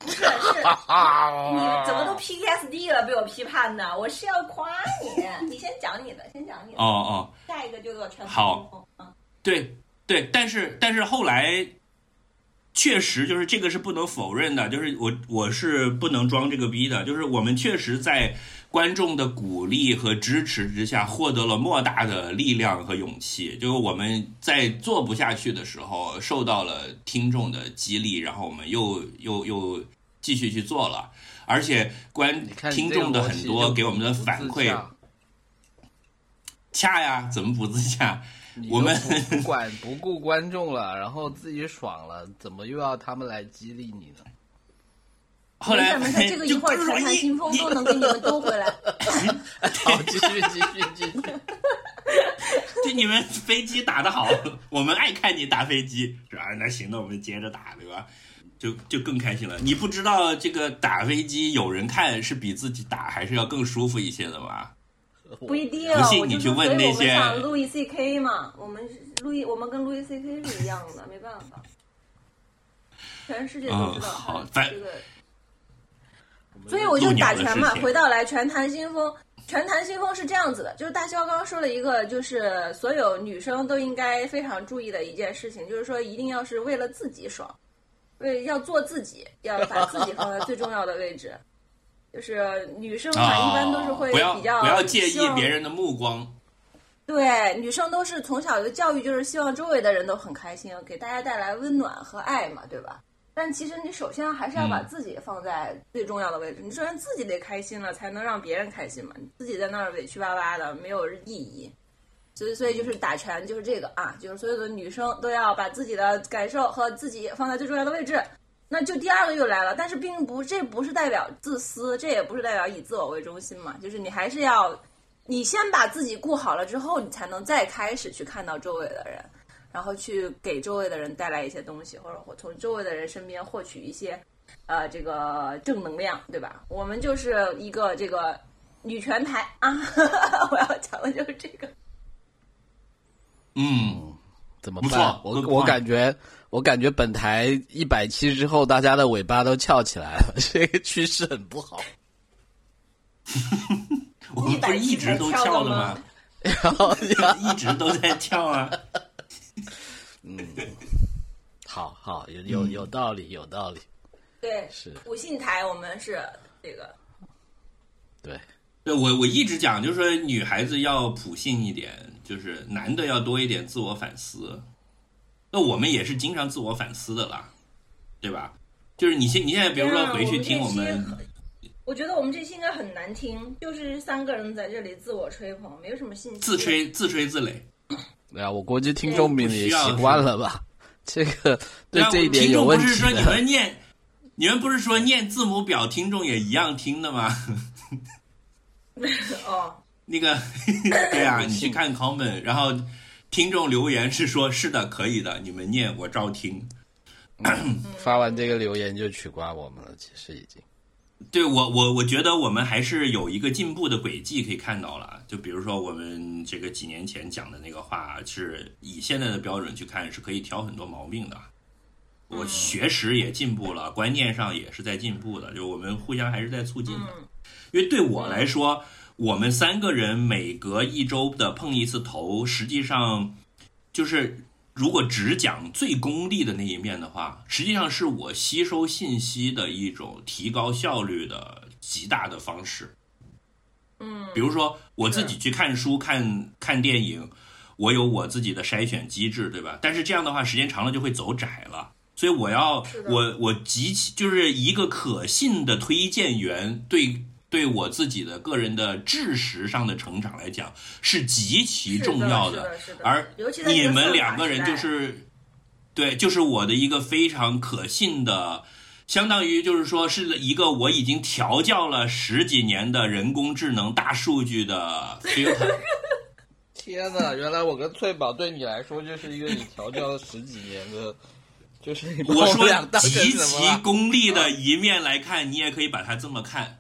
Speaker 1: 不是，是你怎么都 PTSD 了？被我批判的，我是要夸你。你先讲你的，先讲你的。哦哦，下一个就做全
Speaker 2: 好。嗯，对对，但是但是后来确实就是这个是不能否认的，就是我我是不能装这个逼的，就是我们确实在观众的鼓励和支持之下获得了莫大的力量和勇气。就是我们在做不下去的时候受到了听众的激励，然后我们又又又。继续去做了，而且观听众的很多给我们的反馈，恰呀，怎么不自洽？我们
Speaker 3: 不管不顾观众了，然后自己爽了，怎么又要他们来激励你呢？
Speaker 2: 后来
Speaker 1: 这个一会儿谈谈新风都能给你们兜回来。
Speaker 3: 好，继续继续继续。
Speaker 2: 就你们飞机打得好，我们爱看你打飞机，是吧？那行，那我们接着打，对吧？就就更开心了。你不知道这个打飞机有人看是比自己打还是要更舒服一些的吗？
Speaker 1: 不一定。
Speaker 2: 不信你去问那些。
Speaker 1: 路易 C K 嘛，我们路易我们跟路易 C K 是一样的，没办法。全世界都知道。好，这个。所以我就打拳嘛。回到来，拳谈新风，拳谈新风是这样子的，就是大肖刚刚说了一个，就是所有女生都应该非常注意的一件事情，就是说一定要是为了自己爽。为要做自己，要把自己放在最重要的位置。就是女生嘛，一般都是会比较
Speaker 2: 不要介意别人的目光。
Speaker 1: 对，女生都是从小的教育就是希望周围的人都很开心，给大家带来温暖和爱嘛，对吧？但其实你首先还是要把自己放在最重要的位置。你首先自己得开心了，才能让别人开心嘛。你自己在那儿委屈巴巴的，没有意义。所以，所以就是打拳，就是这个啊，就是所有的女生都要把自己的感受和自己放在最重要的位置。那就第二个又来了，但是并不，这不是代表自私，这也不是代表以自我为中心嘛。就是你还是要，你先把自己顾好了之后，你才能再开始去看到周围的人，然后去给周围的人带来一些东西，或者从周围的人身边获取一些，呃，这个正能量，对吧？我们就是一个这个女权台啊，我要讲的就是这个。
Speaker 2: 嗯，
Speaker 3: 怎么办？我我感觉，我感觉本台一百期之后，大家的尾巴都翘起来了，这个趋势很不好。
Speaker 2: 我们不是一直都翘的吗？
Speaker 3: 然后
Speaker 2: 一直都在翘啊。
Speaker 3: 嗯，好好有有有道理，有道理。
Speaker 1: 对，
Speaker 3: 是
Speaker 1: 普信台，我们是这个。
Speaker 3: 对，
Speaker 2: 对我我一直讲，就是说女孩子要普信一点。就是男的要多一点自我反思，那我们也是经常自我反思的啦，对吧？就是你现你现在比如说回去听我们，
Speaker 1: 我觉得我们这期应该很难听，就是三个人在这里自我吹捧，没有什么信息，
Speaker 2: 自吹自吹自擂。
Speaker 3: 对啊，我估计听众们也习惯了吧？这个
Speaker 2: 对
Speaker 3: 这一点有问题。
Speaker 2: 不是说你们念，你们不是说念字母表，听众也一样听的吗？
Speaker 1: 哦。
Speaker 2: 那个，对啊，你去看 comment，然后听众留言是说，是的，可以的，你们念我照听。
Speaker 3: 发完这个留言就取关我们了，其实已经。
Speaker 2: 对我，我我觉得我们还是有一个进步的轨迹可以看到了。就比如说我们这个几年前讲的那个话，是以现在的标准去看，是可以挑很多毛病的。我学识也进步了，观念上也是在进步的，就我们互相还是在促进的。因为对我来说。我们三个人每隔一周的碰一次头，实际上就是如果只讲最功利的那一面的话，实际上是我吸收信息的一种提高效率的极大的方式。
Speaker 1: 嗯，
Speaker 2: 比如说我自己去看书、看看电影，我有我自己的筛选机制，对吧？但是这样的话，时间长了就会走窄了。所以我要我我极其就是一个可信的推荐员，对对我自己的个人的知识上的成长来讲是极其重要
Speaker 1: 的。
Speaker 2: 而你们两个人就是对，就是我的一个非常可信的，相当于就是说是一个我已经调教了十几年的人工智能大数据的 filter。
Speaker 3: 天哪，原来我跟翠宝对你来说就是一个你调教了十几年的。就是
Speaker 2: 我说极其功利的一面来看，你也可以把它这么看。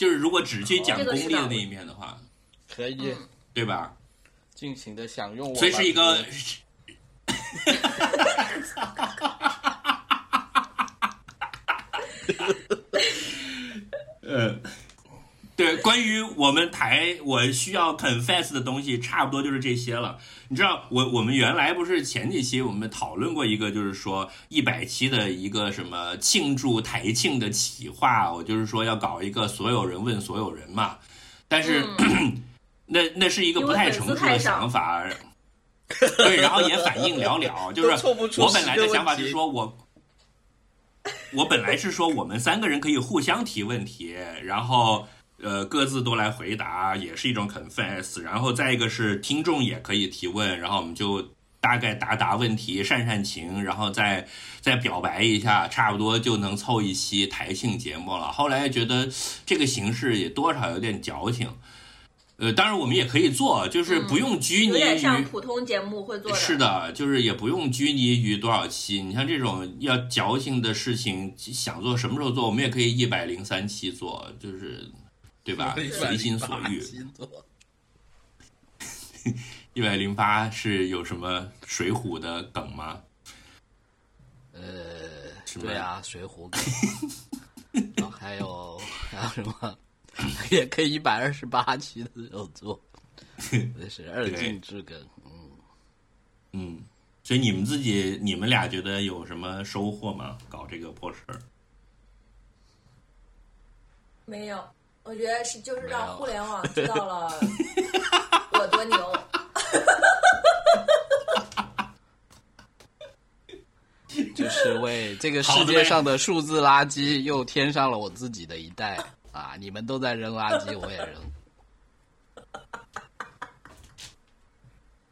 Speaker 1: 嗯，
Speaker 2: 就是如果只去讲功利的那一面的话，
Speaker 3: 可以，
Speaker 2: 对吧？
Speaker 3: 尽情的享用。
Speaker 2: 所以是一个。嗯。对，关于我们台我需要 confess 的东西，差不多就是这些了。你知道，我我们原来不是前几期我们讨论过一个，就是说一百期的一个什么庆祝台庆的企划，我就是说要搞一个所有人问所有人嘛。但是，那那是一个不太成熟的想法。对，然后也反应寥寥。就是我本来的想法就是说我，我本来是说我们三个人可以互相提问题，然后。呃，各自都来回答也是一种 confess，然后再一个是听众也可以提问，然后我们就大概答答问题，煽煽情，然后再再表白一下，差不多就能凑一期台庆节目了。后来觉得这个形式也多少有点矫情，呃，当然我们也可以做，就是不用拘泥于
Speaker 1: 像普通节目会做的。
Speaker 2: 是的，就是也不用拘泥于多少期。你像这种要矫情的事情，想做什么时候做，我们也可以一百零三期做，就是。对吧？随心所欲。一百零八是有什么水浒的梗吗？
Speaker 3: 呃，对啊，水浒梗。还有还有什么？也可以一百二十八期的时候做。那是二进制梗。嗯
Speaker 2: 嗯，所以你们自己，你们俩觉得有什么收获吗？搞这个破事儿？
Speaker 1: 没有。我觉得是，就是让互联网知道了 我多牛，
Speaker 3: 就是为这个世界上的数字垃圾又添上了我自己的一代啊！你们都在扔垃圾，我也扔。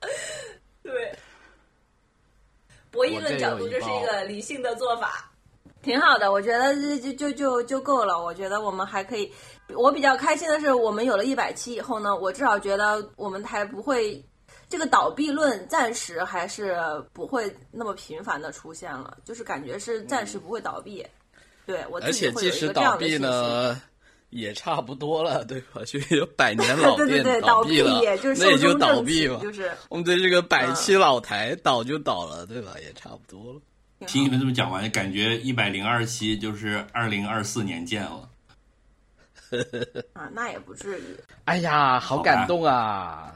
Speaker 1: 对，博弈论角度，这是一个理性的做法，挺好的。我觉得就就就就够了。我觉得我们还可以。我比较开心的是，我们有了一百期以后呢，我至少觉得我们台不会这个倒闭论暂时还是不会那么频繁的出现了，就是感觉是暂时不会倒闭。对我
Speaker 3: 而且即使倒闭呢，也差不多了，对吧？就有百年老 店
Speaker 1: 倒
Speaker 3: 闭了，
Speaker 1: 那
Speaker 3: 也就倒闭了。
Speaker 1: 就是
Speaker 3: 我们对这个百期老台倒就倒了，对吧？也差不多了。
Speaker 2: 听你们这么讲完，感觉一百零二期就是二零二四年见了。
Speaker 1: 啊，那也不至于。
Speaker 3: 哎呀，好感动啊，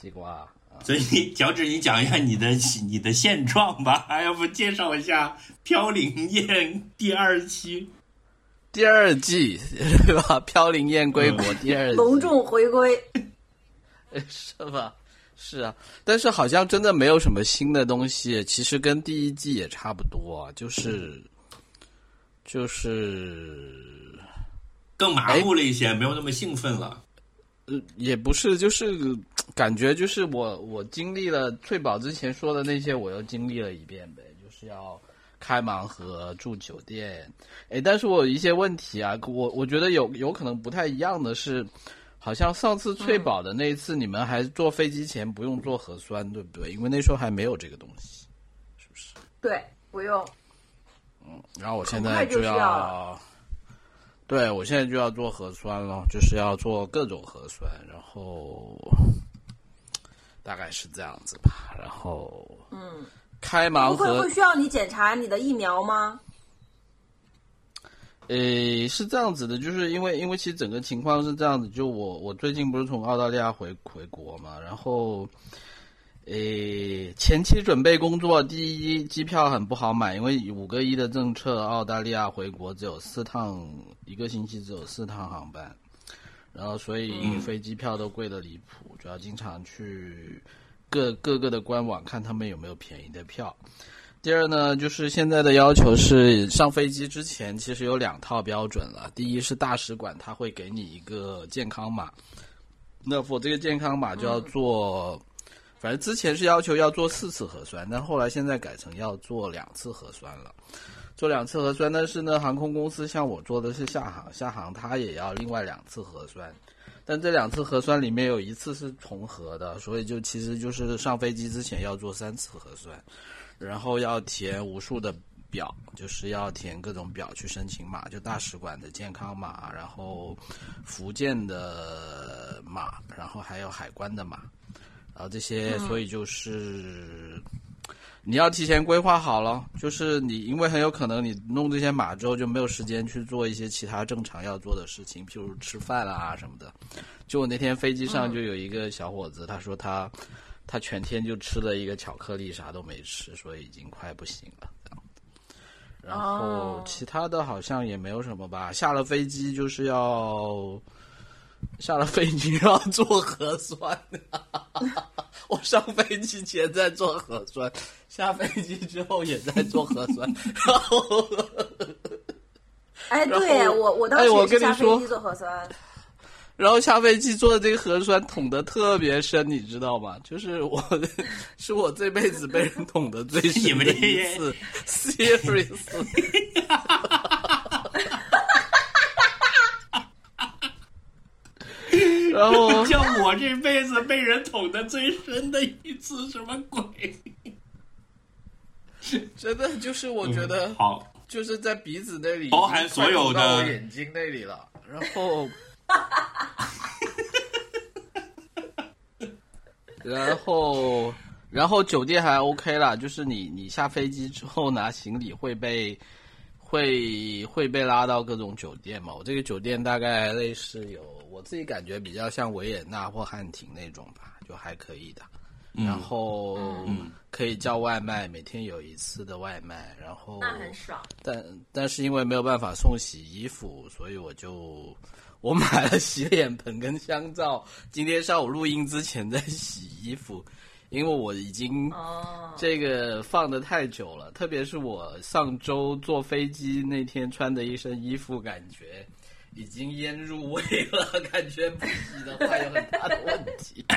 Speaker 3: 西瓜。
Speaker 2: 所以，脚趾，你讲一下你的你的现状吧。要不介绍一下《飘零燕》第二期、
Speaker 3: 第二季，对吧？《飘零燕》归国第二季，
Speaker 1: 隆重回归，
Speaker 3: 是吧？是啊，但是好像真的没有什么新的东西。其实跟第一季也差不多，就是就是。
Speaker 2: 更麻木了一些，没有那么兴奋了。
Speaker 3: 呃，也不是，就是感觉就是我我经历了翠宝之前说的那些，我又经历了一遍呗。就是要开盲盒、住酒店。哎，但是我有一些问题啊，我我觉得有有可能不太一样的是，好像上次翠宝的那一次，你们还坐飞机前不用做核酸，对不对？因为那时候还没有这个东西，是不是？
Speaker 1: 对，不用。
Speaker 3: 嗯，然后我现在就要。对，我现在就要做核酸了，就是要做各种核酸，然后大概是这样子吧。然后，
Speaker 1: 嗯，
Speaker 3: 开盲盒
Speaker 1: 会需要你检查你的疫苗吗？
Speaker 3: 诶，是这样子的，就是因为因为其实整个情况是这样子，就我我最近不是从澳大利亚回回国嘛，然后诶，前期准备工作，第一，机票很不好买，因为五个一的政策，澳大利亚回国只有四趟，一个星期只有四趟航班，然后所以飞机票都贵的离谱，主要经常去各各个的官网看他们有没有便宜的票。第二呢，就是现在的要求是上飞机之前其实有两套标准了，第一是大使馆他会给你一个健康码，那我这个健康码就要做。反正之前是要求要做四次核酸，但后来现在改成要做两次核酸了。做两次核酸，但是呢，航空公司像我做的是厦航，厦航它也要另外两次核酸。但这两次核酸里面有一次是重合的，所以就其实就是上飞机之前要做三次核酸，然后要填无数的表，就是要填各种表去申请码，就大使馆的健康码，然后福建的码，然后还有海关的码。然后这些，所以就是你要提前规划好了。就是你，因为很有可能你弄这些码之后就没有时间去做一些其他正常要做的事情，譬如吃饭啊什么的。就我那天飞机上就有一个小伙子，他说他他全天就吃了一个巧克力，啥都没吃，所以已经快不行了。然后其他的好像也没有什么吧。下了飞机就是要。下了飞机要做核酸，我上飞机前在做核酸，下飞机之后也在做核酸。然后，
Speaker 1: 哎，对我我当时也是下飞机做核酸。
Speaker 3: 然后下飞机做的这个核酸捅的特别深，你知道吗？就是我，是我这辈子被人捅的最深的一次，serious。然后
Speaker 2: 像我这辈子被人捅的最深的一次什么鬼？
Speaker 3: 真的就是我觉得
Speaker 2: 好，
Speaker 3: 就是在鼻子那里，
Speaker 2: 包含所有的
Speaker 3: 眼睛那里了。然后，然后，然后酒店还 OK 啦，就是你你下飞机之后拿行李会被会会被拉到各种酒店嘛？我这个酒店大概类似有。我自己感觉比较像维也纳或汉庭那种吧，就还可以的。然后可以叫外卖，每天有一次的外卖。然后
Speaker 1: 那很爽。
Speaker 3: 但但是因为没有办法送洗衣服，所以我就我买了洗脸盆跟香皂。今天上午录音之前在洗衣服，因为我已经这个放的太久了。特别是我上周坐飞机那天穿的一身衣服，感觉。已经腌入味了，感觉不洗的话有很大的问题。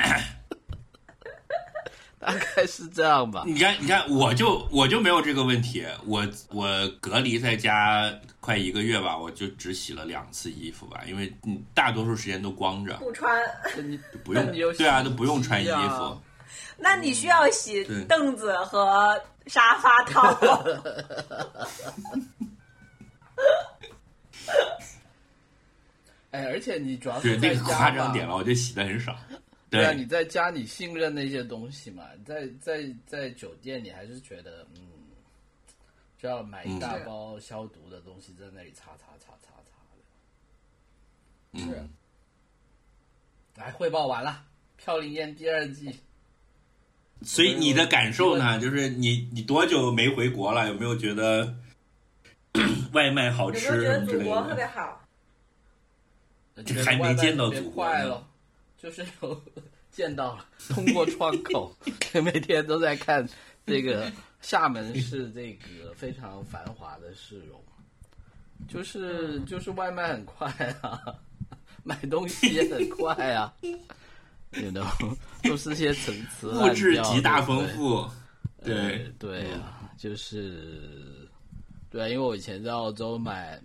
Speaker 3: 大概是这样吧。
Speaker 2: 你看，你看，我就我就没有这个问题。我我隔离在家快一个月吧，我就只洗了两次衣服吧，因为你大多数时间都光着，
Speaker 1: 不穿，
Speaker 3: 你
Speaker 2: 不用对啊，都不用穿衣服。
Speaker 1: 那你需要洗凳子和沙发套。
Speaker 3: 哎，而且你主要是在家
Speaker 2: 夸张点了，我就洗的很少。对
Speaker 3: 啊，你在家你信任那些东西嘛？在在在酒店你还是觉得嗯，就要买一大包消毒的东西在那里擦擦擦擦擦
Speaker 2: 的。是。
Speaker 3: 来汇报完了，《飘零燕》第二季。
Speaker 2: 所以你的感受呢？就是你你多久没回国了？有没有觉得 外卖好吃？有
Speaker 1: 没有觉得祖国特别好？
Speaker 2: 还没见到祖
Speaker 3: 国呢，就是有见到了，通过窗口，每天都在看这个厦门市这个非常繁华的市容，就是就是外卖很快啊，买东西也很快啊，也都都是些层次，
Speaker 2: 物质极大丰富，
Speaker 3: 对。对啊，就是对啊，因为我以前在澳洲买。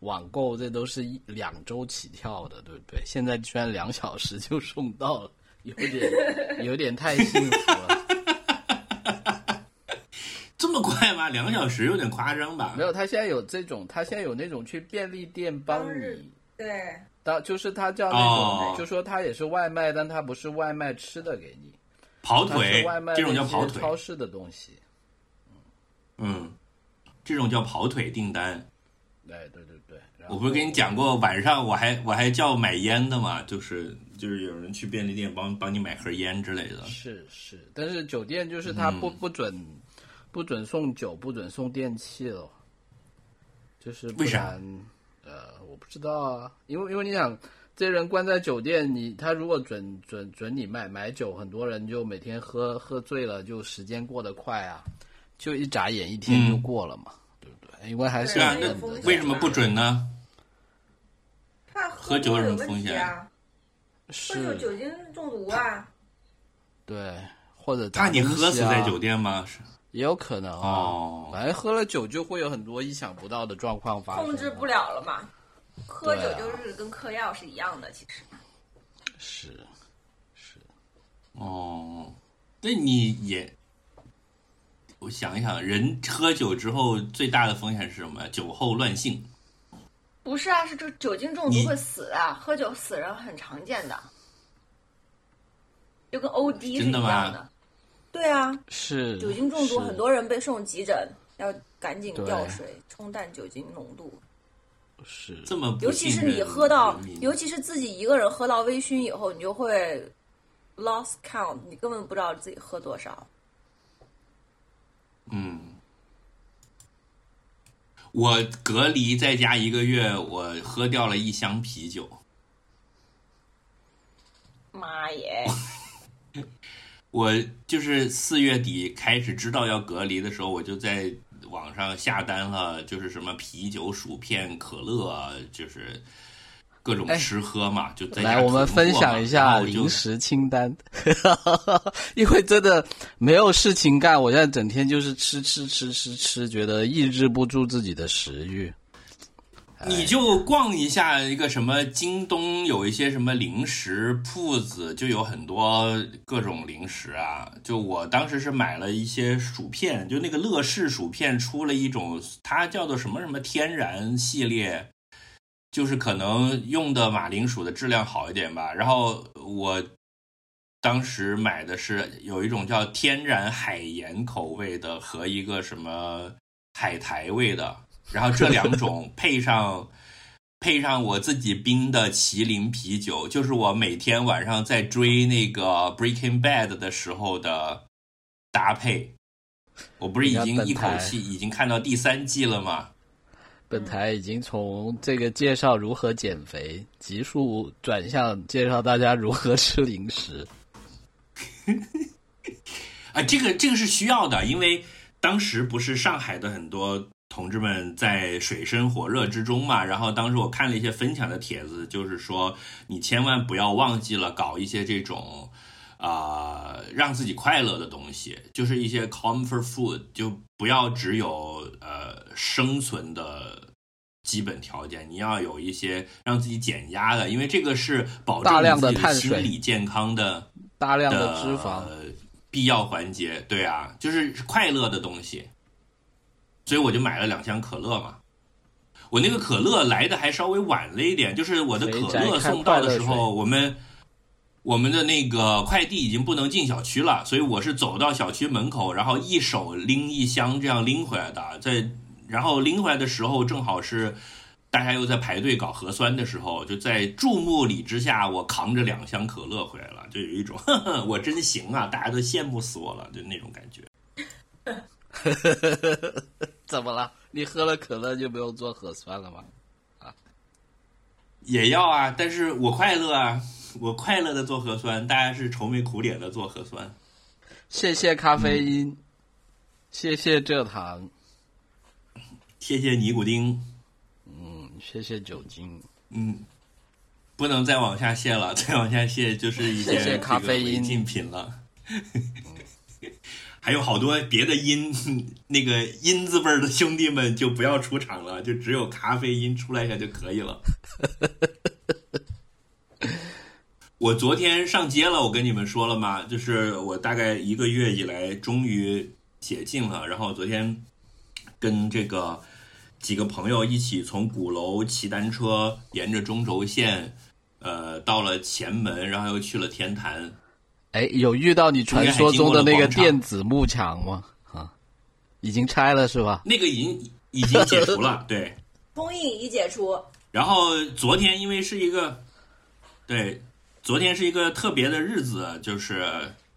Speaker 3: 网购这都是一两周起跳的，对不对？现在居然两小时就送到了，有点 有点太幸福了。
Speaker 2: 这么快吗？两小时有点夸张吧？
Speaker 3: 没有，他现在有这种，他现在有那种去便利店帮你，
Speaker 1: 对，
Speaker 3: 当就是他叫那种，就说他也是外卖，但他不是外卖吃的给你，
Speaker 2: 跑腿，
Speaker 3: 外卖
Speaker 2: 这种叫跑腿，
Speaker 3: 超市的东西，
Speaker 2: 嗯，这种叫跑腿订单。
Speaker 3: 对对对对，
Speaker 2: 我不是跟你讲过，晚上我还我还叫买烟的嘛，就是就是有人去便利店帮帮你买盒烟之类的。
Speaker 3: 是是，但是酒店就是他不不准不准送酒，不准送电器了，就是
Speaker 2: 为啥？
Speaker 3: 呃，我不知道啊，因为因为你想，这些人关在酒店，你他如果准准准你买买酒，很多人就每天喝喝醉了，就时间过得快啊，就一眨眼一天就过了嘛。因为还是
Speaker 2: 啊，那为什么不准呢？
Speaker 1: 喝
Speaker 2: 酒有
Speaker 1: 什么
Speaker 2: 风险
Speaker 1: 啊？喝酒酒精中毒啊？
Speaker 3: 对，或者
Speaker 2: 怕你喝死在酒店吗？是
Speaker 3: 也有可能哦。反正喝了酒就会有很多意想不到的状况发生，
Speaker 1: 控制不了了嘛。喝酒就是跟嗑药是一样的，其实。
Speaker 3: 是是
Speaker 2: 哦，那你也。我想一想，人喝酒之后最大的风险是什么？酒后乱性。
Speaker 1: 不是啊，是这酒精中毒会死啊，喝酒死人很常见的，就跟 OD 是一样的。对啊，
Speaker 3: 是
Speaker 1: 酒精中毒，很多人被送急诊，要赶紧吊水冲淡酒精浓度。
Speaker 3: 是
Speaker 2: 这么，
Speaker 1: 尤其是你喝到，尤其是自己一个人喝到微醺以后，你就会 lost count，你根本不知道自己喝多少。
Speaker 2: 嗯，我隔离在家一个月，我喝掉了一箱啤酒。
Speaker 1: 妈耶！
Speaker 2: 我就是四月底开始知道要隔离的时候，我就在网上下单了，就是什么啤酒、薯片、可乐，就是。各种吃喝嘛，就在
Speaker 3: 来我们分享一下零食清单，因为真的没有事情干，我现在整天就是吃吃吃吃吃，觉得抑制不住自己的食欲。
Speaker 2: 你就逛一下一个什么京东，有一些什么零食铺子，就有很多各种零食啊。就我当时是买了一些薯片，就那个乐事薯片出了一种，它叫做什么什么天然系列。就是可能用的马铃薯的质量好一点吧，然后我当时买的是有一种叫天然海盐口味的和一个什么海苔味的，然后这两种 配上配上我自己冰的麒麟啤酒，就是我每天晚上在追那个 Breaking Bad 的时候的搭配。我不是已经一口气已经看到第三季了吗？
Speaker 3: 本台已经从这个介绍如何减肥，急速转向介绍大家如何吃零食。
Speaker 2: 啊，这个这个是需要的，因为当时不是上海的很多同志们在水深火热之中嘛，然后当时我看了一些分享的帖子，就是说你千万不要忘记了搞一些这种。啊，让自己快乐的东西，就是一些 comfort food，就不要只有呃生存的基本条件，你要有一些让自己减压的，因为这个是保证自己心理健康的
Speaker 3: 大量的脂肪
Speaker 2: 必要环节。对啊，就是快乐的东西，所以我就买了两箱可乐嘛。我那个可乐来的还稍微晚了一点，就是我的可乐送到的时候，我们。我们的那个快递已经不能进小区了，所以我是走到小区门口，然后一手拎一箱这样拎回来的。在然后拎回来的时候，正好是大家又在排队搞核酸的时候，就在注目礼之下，我扛着两箱可乐回来了，就有一种 我真行啊，大家都羡慕死我了，就那种感觉。
Speaker 3: 怎么了？你喝了可乐就不用做核酸了吗？啊？
Speaker 2: 也要啊，但是我快乐啊。我快乐的做核酸，大家是愁眉苦脸的做核酸。
Speaker 3: 谢谢咖啡因，谢谢蔗糖，
Speaker 2: 谢谢尼古丁，
Speaker 3: 嗯，谢谢酒精，
Speaker 2: 嗯，不能再往下谢了，再往下谢就是一些
Speaker 3: 咖啡因
Speaker 2: 禁品了。还有好多别的音，那个音字辈的兄弟们就不要出场了，就只有咖啡因出来一下就可以了。我昨天上街了，我跟你们说了吗？就是我大概一个月以来终于解禁了，然后昨天跟这个几个朋友一起从鼓楼骑单车，沿着中轴线，呃，到了前门，然后又去了天坛。
Speaker 3: 哎，有遇到你传说中的那个电子幕墙吗？啊，已经拆了是吧？
Speaker 2: 那个已经已经解除了，对。
Speaker 1: 封印已解除。
Speaker 2: 然后昨天因为是一个，对，昨天是一个特别的日子，就是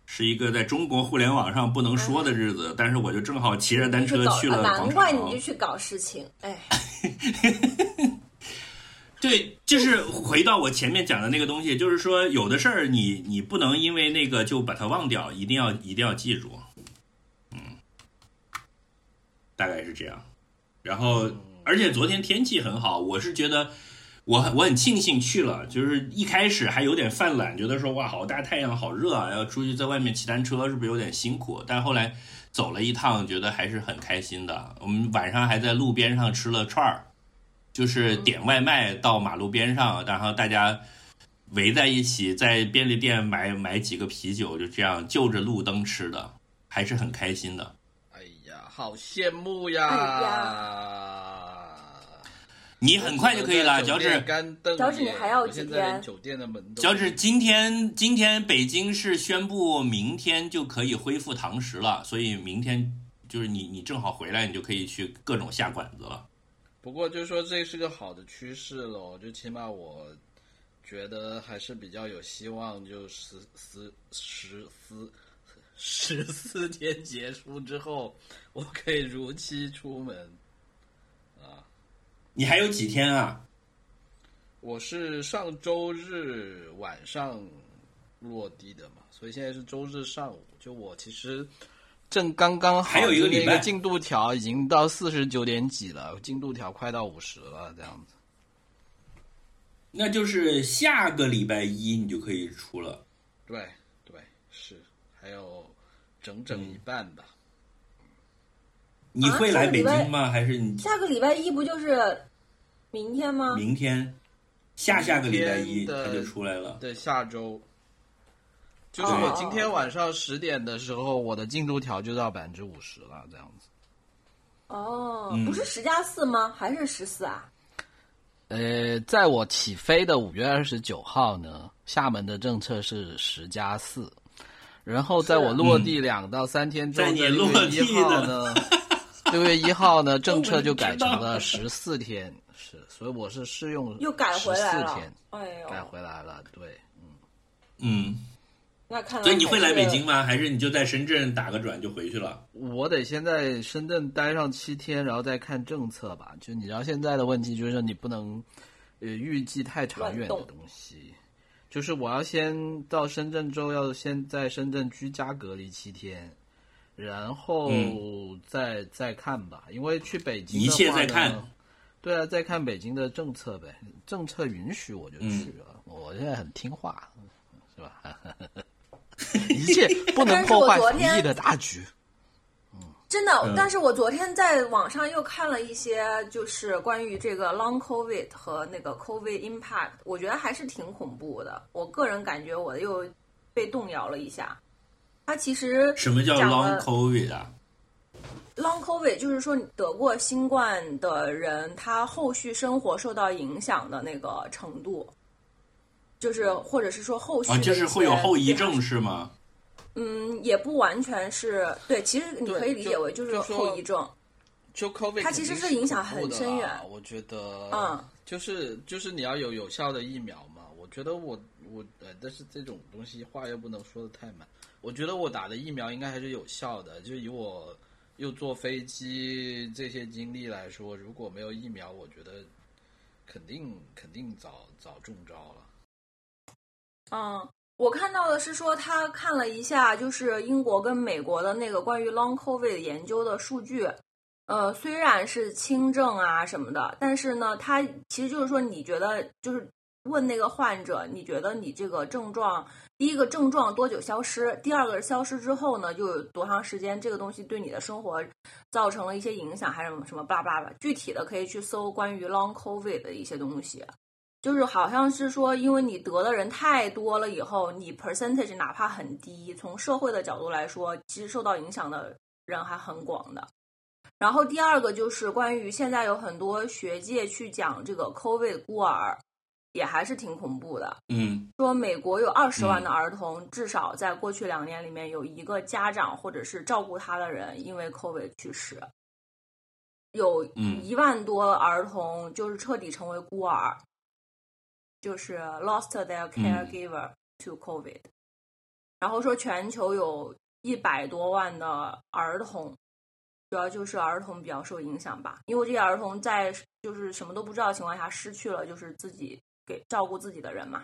Speaker 2: 是一个在中国互联网上不能说的日子，但是我就正好骑着单车去了广场。
Speaker 1: 难怪你就去搞事情，哎。
Speaker 2: 对，就是回到我前面讲的那个东西，就是说有的事儿你你不能因为那个就把它忘掉，一定要一定要记住，嗯，大概是这样。然后，而且昨天天气很好，我是觉得我我很庆幸去了，就是一开始还有点犯懒，觉得说哇好大太阳好热啊，要出去在外面骑单车是不是有点辛苦？但后来走了一趟，觉得还是很开心的。我们晚上还在路边上吃了串儿。就是点外卖到马路边上，然后大家围在一起，在便利店买买几个啤酒，就这样就着路灯吃的，还是很开心的。
Speaker 3: 哎呀，好羡慕呀！
Speaker 2: 你很快就可以了，脚趾。
Speaker 1: 脚趾，你还要几天？
Speaker 3: 酒店的门。
Speaker 2: 脚趾，今天今天北京是宣布明天就可以恢复堂食了，所以明天就是你你正好回来，你就可以去各种下馆子了。
Speaker 3: 不过就是说这是个好的趋势喽，就起码我觉得还是比较有希望，就十十十四十四天结束之后，我可以如期出门啊。
Speaker 2: 你还有几天啊？
Speaker 3: 我是上周日晚上落地的嘛，所以现在是周日上午。就我其实。正刚刚
Speaker 2: 还有一个礼拜，
Speaker 3: 进度条已经到四十九点几了，进度条快到五十了，这样子。
Speaker 2: 那就是下个礼拜一你就可以出了。
Speaker 3: 对对是，还有整整一半吧。
Speaker 2: 你会来北京吗？还是你
Speaker 1: 下个礼拜一不就是明天吗？
Speaker 2: 明天，下下个礼拜一他就出来了。
Speaker 3: 对，下周。就是我今天晚上十点的时候，我的进度条就到百分之五十了，这样子。
Speaker 1: 哦，不是十加四吗？还是十四啊？
Speaker 3: 呃，在我起飞的五月二十九号呢，厦门的政策是十加四，然后在我落地两到三天之后，六月一号呢，六月一号呢，政策就改成了 十四天，是，所以我是试用
Speaker 1: 又改回来了，
Speaker 3: 哎呦，改回来了，对，嗯
Speaker 2: 嗯。
Speaker 1: 那看来
Speaker 2: 所以你会来北京吗？还是你就在深圳打个转就回去了？
Speaker 3: 我得先在深圳待上七天，然后再看政策吧。就你知道现在的问题，就是你不能呃预计太长远的东西。就是我要先到深圳之后，要先在深圳居家隔离七天，然后再再看吧。因为去北京
Speaker 2: 一切再看。
Speaker 3: 对啊，再看北京的政策呗。政策允许我就去了。我现在很听话，是吧？一切不能破坏服役的大局。
Speaker 1: 嗯，真的。但是我昨天在网上又看了一些，就是关于这个 long covid 和那个 covid impact，我觉得还是挺恐怖的。我个人感觉我又被动摇了一下。他其实
Speaker 2: 什么叫 long covid 啊
Speaker 1: ？long covid 就是说你得过新冠的人，他后续生活受到影响的那个程度。就是，或者是说后续，
Speaker 2: 就是会有后遗症是吗？
Speaker 1: 嗯，也不完全是对，其实你可以理解为就是后遗症。
Speaker 3: 就 COVID，
Speaker 1: 它其实是影响很深远。
Speaker 3: 我觉得，嗯，就是就是你要有有效的疫苗嘛。我觉得我我呃，但是这种东西话又不能说的太满。我觉得我打的疫苗应该还是有效的。就以我又坐飞机这些经历来说，如果没有疫苗，我觉得肯定肯定早早中招了。
Speaker 1: 嗯，我看到的是说他看了一下，就是英国跟美国的那个关于 long covid 研究的数据，呃，虽然是轻症啊什么的，但是呢，他其实就是说，你觉得就是问那个患者，你觉得你这个症状，第一个症状多久消失，第二个消失之后呢，就有多长时间，这个东西对你的生活造成了一些影响，还是什么什么巴拉巴拉，具体的可以去搜关于 long covid 的一些东西。就是好像是说，因为你得的人太多了以后，你 percentage 哪怕很低，从社会的角度来说，其实受到影响的人还很广的。然后第二个就是关于现在有很多学界去讲这个 COVID 孤儿，也还是挺恐怖的。
Speaker 2: 嗯，
Speaker 1: 说美国有二十万的儿童，至少在过去两年里面有一个家长或者是照顾他的人因为 COVID 去世。有一万多儿童就是彻底成为孤儿，就是 lost their caregiver to COVID。然后说全球有一百多万的儿童，主要就是儿童比较受影响吧，因为这些儿童在就是什么都不知道的情况下失去了就是自己给照顾自己的人嘛。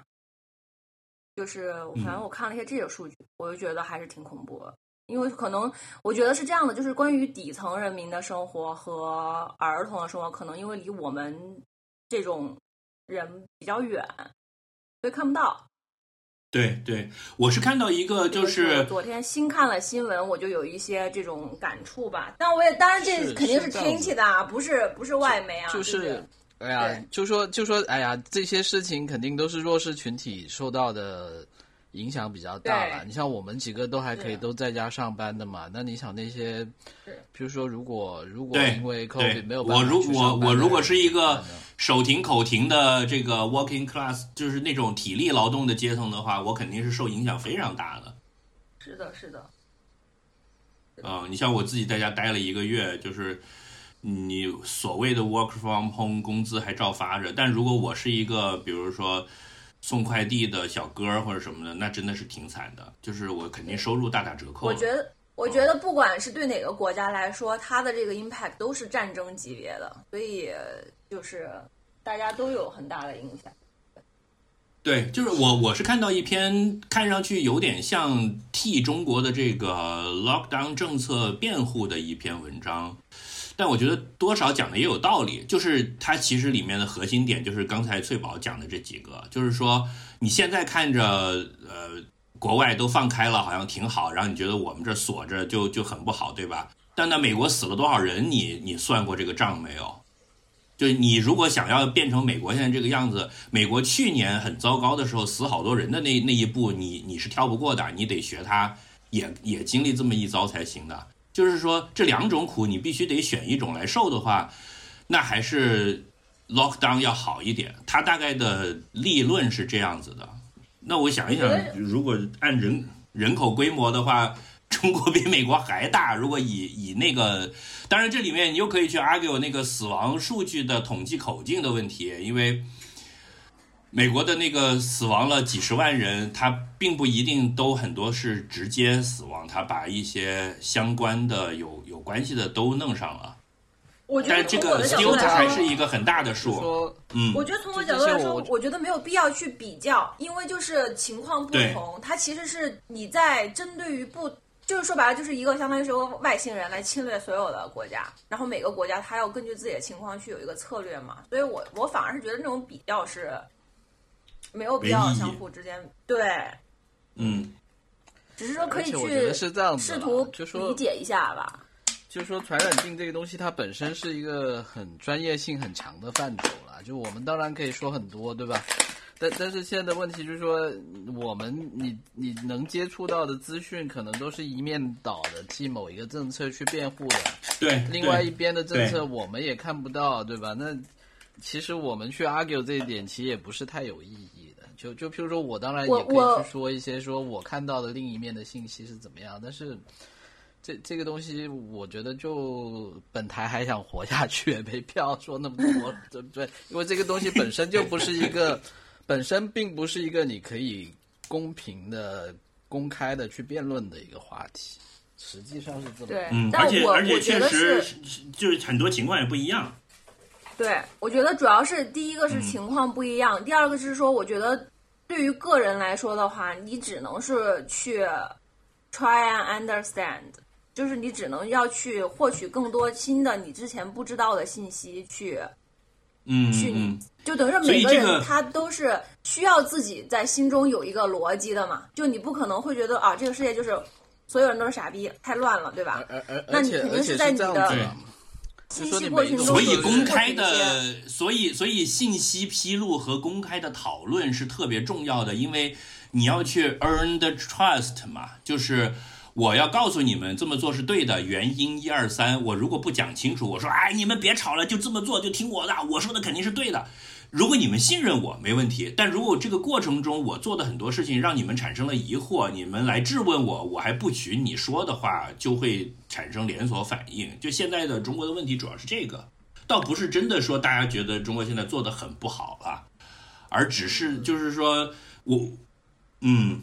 Speaker 1: 就是反正我看了一些这个数据，我就觉得还是挺恐怖的。因为可能我觉得是这样的，就是关于底层人民的生活和儿童的生活，可能因为离我们这种人比较远，所以看不到。
Speaker 2: 对对，我是看到一个，就是
Speaker 1: 昨天新看了新闻，我就有一些这种感触吧。但我也当然这肯定是天气的啊，不是不是外媒啊。
Speaker 3: 就
Speaker 1: 是
Speaker 3: 哎呀，就说就说哎呀，这些事情肯定都是弱势群体受到的。影响比较大了，你像我们几个都还可以都在家上班的嘛。那你想那些，比如说如果如果因为 COVID 没有办
Speaker 2: 法我如我我如果是一个手停口停的这个 working class，就是那种体力劳动的阶层的话，我肯定是受影响非常大的。
Speaker 1: 是的，是的。
Speaker 2: 嗯，你像我自己在家待了一个月，就是你所谓的 work from home，工资还照发着。但如果我是一个，比如说。送快递的小哥或者什么的，那真的是挺惨的，就是我肯定收入大打折扣。
Speaker 1: 我觉得，我觉得不管是对哪个国家来说，它的这个 impact 都是战争级别的，所以就是大家都有很大的影响。
Speaker 2: 对，就是我我是看到一篇看上去有点像替中国的这个 lockdown 政策辩护的一篇文章。但我觉得多少讲的也有道理，就是它其实里面的核心点就是刚才翠宝讲的这几个，就是说你现在看着呃国外都放开了，好像挺好，然后你觉得我们这锁着就就很不好，对吧？但那美国死了多少人，你你算过这个账没有？就你如果想要变成美国现在这个样子，美国去年很糟糕的时候死好多人的那那一步，你你是跳不过的，你得学他，也也经历这么一遭才行的。就是说，这两种苦你必须得选一种来受的话，那还是 lockdown 要好一点。它大概的立论是这样子的。那我想一想，如果按人人口规模的话，中国比美国还大。如果以以那个，当然这里面你又可以去 argue 那个死亡数据的统计口径的问题，因为。美国的那个死亡了几十万人，他并不一定都很多是直接死亡，他把一些相关的有有关系的都弄上了。
Speaker 1: 我觉得
Speaker 2: 这个 still 还是一个很大的数。嗯，
Speaker 1: 我觉得从我角度来说，我觉得没有必要去比较，因为就是情况不同，它其实是你在针对于不，就是说白了就是一个相当于是个外星人来侵略所有的国家，然后每个国家它要根据自己的情况去有一个策略嘛，所以我我反而是觉得那种比较是。没有必要相互之间对，
Speaker 2: 嗯，
Speaker 1: 只是说可以
Speaker 3: 去
Speaker 1: 试图就说理解一下吧。
Speaker 3: 就是说，传染病这个东西，它本身是一个很专业性很强的范畴了。就我们当然可以说很多，对吧？但但是现在的问题就是说，我们你你能接触到的资讯，可能都是一面倒的，替某一个政策去辩护的。
Speaker 2: 对，
Speaker 3: 另外一边的政策我们也看不到，对吧？那其实我们去 argue 这一点，其实也不是太有意义。就就譬如说，我当然也可以去说一些，说我看到的另一面的信息是怎么样。但是，这这个东西，我觉得就本台还想活下去，没必要说那么多，对不对？因为这个东西本身就不是一个，本身并不是一个你可以公平的、公开的去辩论的一个话题。实际上是这么，
Speaker 1: 对，
Speaker 2: 嗯，而且而且确实就是很多情况也不一样。
Speaker 1: 对，我觉得主要是第一个是情况不一样，第二个是说，我觉得对于个人来说的话，你只能是去 try and understand，就是你只能要去获取更多新的你之前不知道的信息，去，
Speaker 2: 嗯，
Speaker 1: 去，就等于说每个人他都是需要自己在心中有一个逻辑的嘛，就你不可能会觉得啊，这个世界就是所有人都是傻逼，太乱了，对吧？那你肯定
Speaker 3: 是
Speaker 1: 在你的。
Speaker 2: 所以公开的，所以所以信息披露和公开的讨论是特别重要的，因为你要去 earn the trust 嘛，就是我要告诉你们这么做是对的，原因一二三。我如果不讲清楚，我说哎，你们别吵了，就这么做，就听我的，我说的肯定是对的。如果你们信任我，没问题。但如果这个过程中我做的很多事情让你们产生了疑惑，你们来质问我，我还不许你说的话，就会产生连锁反应。就现在的中国的问题主要是这个，倒不是真的说大家觉得中国现在做的很不好了，而只是就是说我，嗯，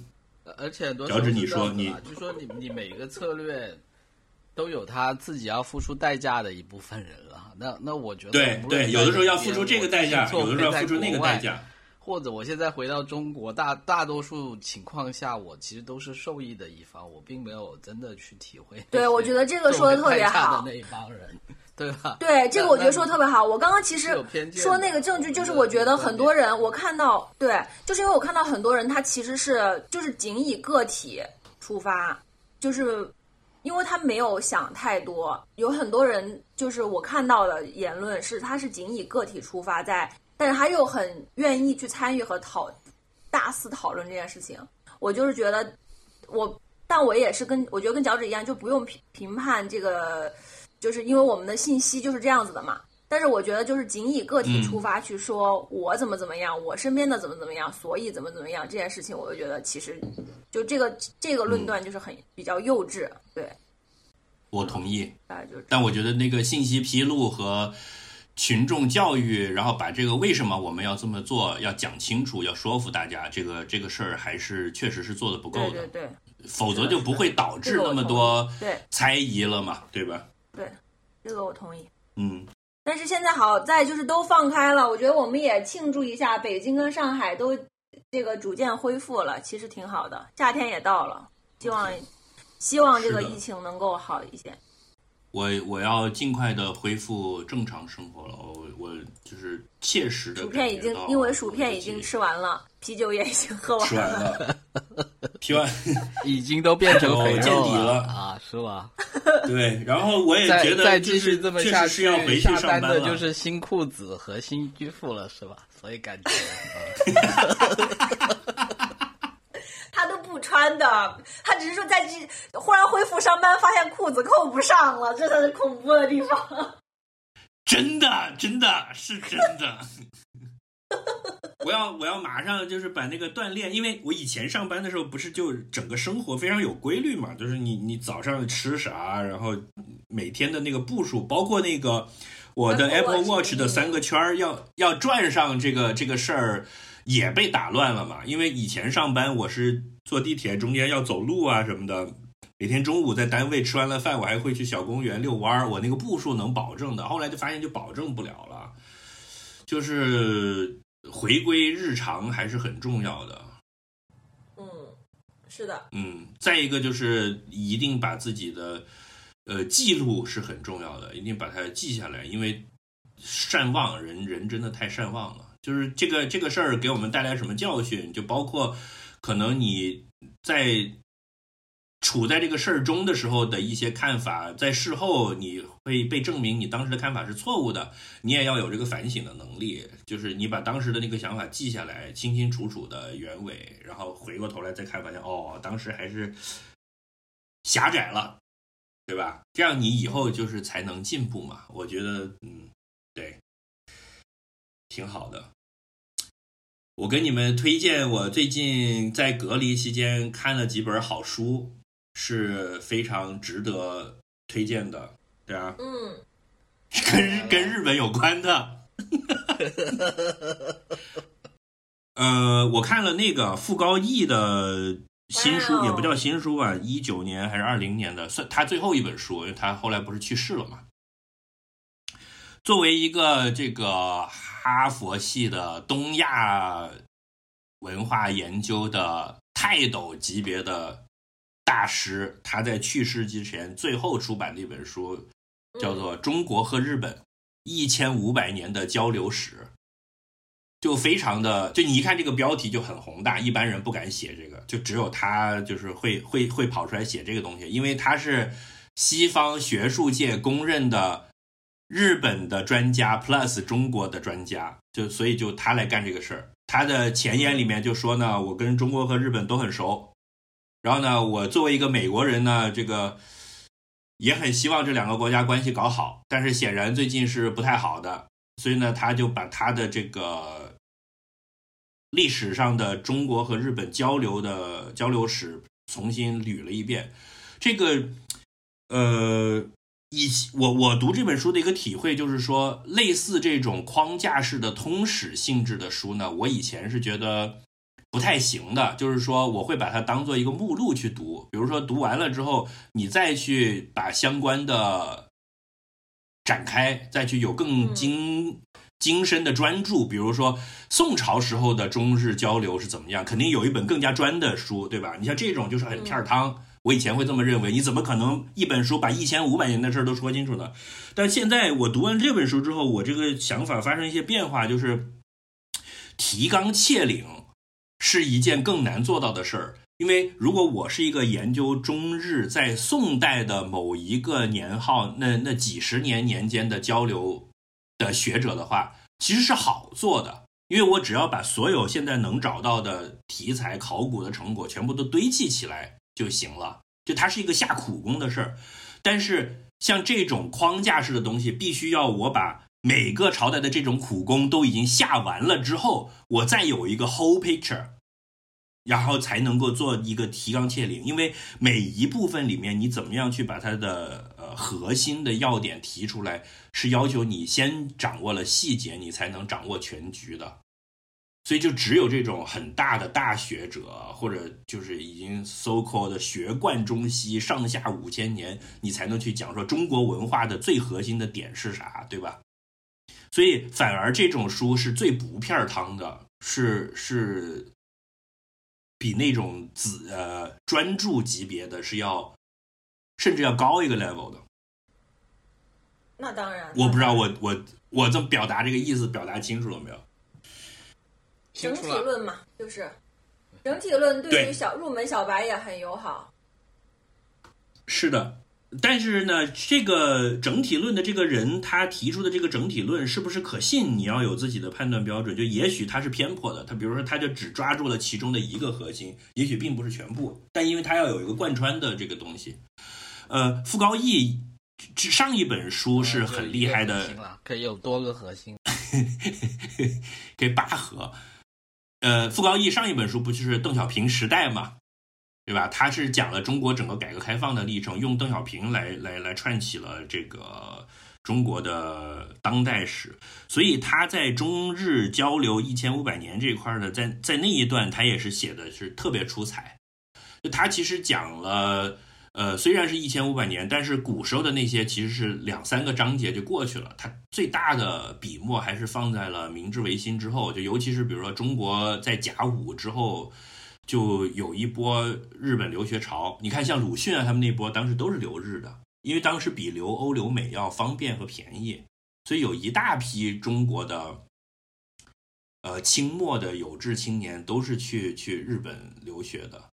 Speaker 3: 而且
Speaker 2: 乔治，你说你
Speaker 3: 就说你你每一个策略。都有他自己要付出代价的一部分人了，那那我觉得
Speaker 2: 对对，有的时候要付出这个代价，有的时候要付出那个代价，
Speaker 3: 或者我现在回到中国，大大多数情况下，我其实都是受益的一方，我并没有真的去体会。
Speaker 1: 对，我觉得这个说
Speaker 3: 的
Speaker 1: 特别好。
Speaker 3: 那一帮人，对吧？
Speaker 1: 对，这个我觉得说的特别好。我刚刚其实说那个证据，就是我觉得很多人，我看到，对，就是因为我看到很多人，他其实是就是仅以个体出发，就是。因为他没有想太多，有很多人就是我看到的言论是，他是仅以个体出发在，但是他又很愿意去参与和讨大肆讨论这件事情。我就是觉得，我但我也是跟我觉得跟脚趾一样，就不用评评判这个，就是因为我们的信息就是这样子的嘛。但是我觉得就是仅以个体出发去说我怎么怎么样，我身边的怎么怎么样，所以怎么怎么样这件事情，我就觉得其实就这个这个论断就是很比较幼稚。对，
Speaker 2: 我同意。但我觉得那个信息披露和群众教育，然后把这个为什么我们要这么做要讲清楚，要说服大家，这个这个事儿还是确实是做的不够
Speaker 1: 的。对对对，
Speaker 2: 否则就不会导致那么多对猜疑了嘛，对吧？
Speaker 1: 对，这个我同意。
Speaker 2: 嗯。
Speaker 1: 但是现在好在就是都放开了，我觉得我们也庆祝一下，北京跟上海都这个逐渐恢复了，其实挺好的。夏天也到了，希望希望这个疫情能够好一些。
Speaker 2: 我我要尽快的恢复正常生活了，我我就是切实的。
Speaker 1: 薯片已经因为薯片已经吃完了，啤酒也已经喝完
Speaker 2: 了。啤完
Speaker 3: 已经都变成肥
Speaker 2: 肉
Speaker 3: 了啊，是吧？
Speaker 2: 对，然后我也觉得
Speaker 3: 再继续这么下
Speaker 2: 去，要回去上班
Speaker 3: 的就是新裤子和新衣服了，是吧？所以感觉
Speaker 1: 他都不穿的，他只是说在这忽然恢复上班，发现裤子扣不上了，这才是恐怖的地方。
Speaker 2: 真的，真的是真的。我要我要马上就是把那个锻炼，因为我以前上班的时候不是就整个生活非常有规律嘛，就是你你早上吃啥，然后每天的那个步数，包括那个我的 Apple Watch 的三个圈儿要要转上这个这个事儿也被打乱了嘛，因为以前上班我是坐地铁中间要走路啊什么的，每天中午在单位吃完了饭，我还会去小公园遛弯儿，我那个步数能保证的，后来就发现就保证不了了，就是。回归日常还是很重要的。
Speaker 1: 嗯，是的。
Speaker 2: 嗯，再一个就是一定把自己的呃记录是很重要的，一定把它记下来，因为善忘人人真的太善忘了。就是这个这个事儿给我们带来什么教训，就包括可能你在。处在这个事儿中的时候的一些看法，在事后你会被证明你当时的看法是错误的，你也要有这个反省的能力，就是你把当时的那个想法记下来，清清楚楚的原委，然后回过头来再看，发现哦，当时还是狭窄了，对吧？这样你以后就是才能进步嘛。我觉得，嗯，对，挺好的。我跟你们推荐，我最近在隔离期间看了几本好书。是非常值得推荐的，对啊，
Speaker 1: 嗯，
Speaker 2: 跟跟日本有关的，呃，我看了那个傅高义的新书，也不叫新书吧，一九年还是二零年的，算他最后一本书，因为他后来不是去世了嘛。作为一个这个哈佛系的东亚文化研究的泰斗级别的。大师他在去世之前最后出版的一本书，叫做《中国和日本一千五百年的交流史》，就非常的，就你一看这个标题就很宏大，一般人不敢写这个，就只有他就是会会会跑出来写这个东西，因为他是西方学术界公认的日本的专家 plus 中国的专家，就所以就他来干这个事儿。他的前言里面就说呢，我跟中国和日本都很熟。然后呢，我作为一个美国人呢，这个也很希望这两个国家关系搞好，但是显然最近是不太好的，所以呢，他就把他的这个历史上的中国和日本交流的交流史重新捋了一遍。这个，呃。以我我读这本书的一个体会就是说，类似这种框架式的通史性质的书呢，我以前是觉得不太行的。就是说，我会把它当做一个目录去读，比如说读完了之后，你再去把相关的展开，再去有更精精深的专注。比如说宋朝时候的中日交流是怎么样，肯定有一本更加专的书，对吧？你像这种就是很片儿汤。我以前会这么认为，你怎么可能一本书把一千五百年的事儿都说清楚呢？但现在我读完这本书之后，我这个想法发生一些变化，就是提纲挈领是一件更难做到的事儿。因为如果我是一个研究中日在宋代的某一个年号，那那几十年年间的交流的学者的话，其实是好做的，因为我只要把所有现在能找到的题材考古的成果全部都堆砌起来。就行了，就它是一个下苦功的事儿，但是像这种框架式的东西，必须要我把每个朝代的这种苦功都已经下完了之后，我再有一个 whole picture，然后才能够做一个提纲挈领。因为每一部分里面，你怎么样去把它的呃核心的要点提出来，是要求你先掌握了细节，你才能掌握全局的。所以就只有这种很大的大学者，或者就是已经 so called 学贯中西，上下五千年，你才能去讲说中国文化的最核心的点是啥，对吧？所以反而这种书是最不片汤的，是是比那种子呃专注级别的是要甚至要高一个 level 的。
Speaker 1: 那当然，
Speaker 2: 我不知道我我我这么表达这个意思表达清楚了没有？
Speaker 1: 整体论嘛，就是整体论对于小入门小白也很友好。
Speaker 2: 是的，但是呢，这个整体论的这个人他提出的这个整体论是不是可信？你要有自己的判断标准。就也许他是偏颇的，他比如说他就只抓住了其中的一个核心，也许并不是全部。但因为他要有一个贯穿的这个东西，呃，傅高义上一本书是很厉害的，
Speaker 3: 可以有多个核心，
Speaker 2: 可以八核。呃，傅高义上一本书不就是邓小平时代嘛，对吧？他是讲了中国整个改革开放的历程，用邓小平来来来串起了这个中国的当代史。所以他在中日交流一千五百年这块呢，在在那一段他也是写的是特别出彩。就他其实讲了。呃，虽然是一千五百年，但是古时候的那些其实是两三个章节就过去了。他最大的笔墨还是放在了明治维新之后，就尤其是比如说中国在甲午之后，就有一波日本留学潮。你看，像鲁迅啊，他们那波当时都是留日的，因为当时比留欧留美要方便和便宜，所以有一大批中国的，呃，清末的有志青年都是去去日本留学的。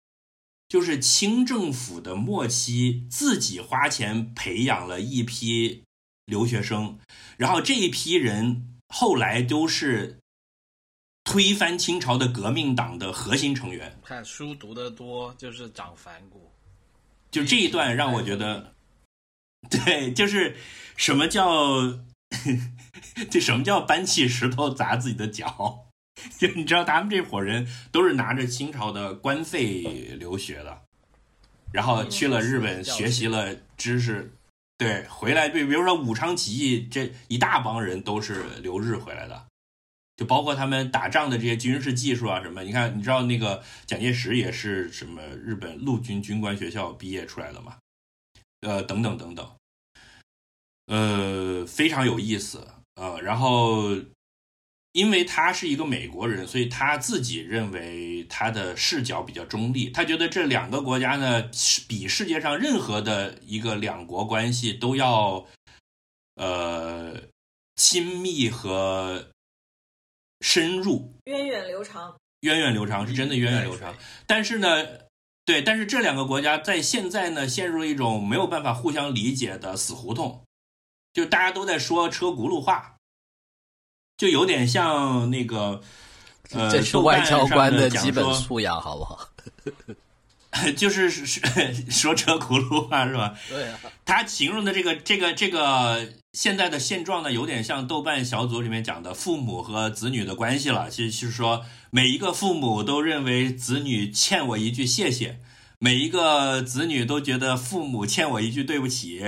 Speaker 2: 就是清政府的末期，自己花钱培养了一批留学生，然后这一批人后来都是推翻清朝的革命党的核心成员。
Speaker 3: 看书读得多就是长反骨，
Speaker 2: 就这一段让我觉得，对，就是什么叫，这什么叫搬起石头砸自己的脚。就你知道，他们这伙人都是拿着清朝的官费留学的，然后去了日本学习了知识，对，回来对，比如说武昌起义这一大帮人都是留日回来的，就包括他们打仗的这些军事技术啊什么。你看，你知道那个蒋介石也是什么日本陆军军官学校毕业出来的嘛？呃，等等等等，呃，非常有意思呃，然后。因为他是一个美国人，所以他自己认为他的视角比较中立。他觉得这两个国家呢，比世界上任何的一个两国关系都要，呃，亲密和深入，
Speaker 1: 源远流长。
Speaker 2: 源远流长是真的源远流长。但是呢，对，但是这两个国家在现在呢，陷入了一种没有办法互相理解的死胡同，就大家都在说车轱辘话。就有点像那个，呃，
Speaker 3: 这是外交官的基本素养，好不好？
Speaker 2: 就是 说车轱辘话是吧？
Speaker 3: 对啊，
Speaker 2: 他形容的这个这个这个现在的现状呢，有点像豆瓣小组里面讲的父母和子女的关系了。其实是说，每一个父母都认为子女欠我一句谢谢，每一个子女都觉得父母欠我一句对不起。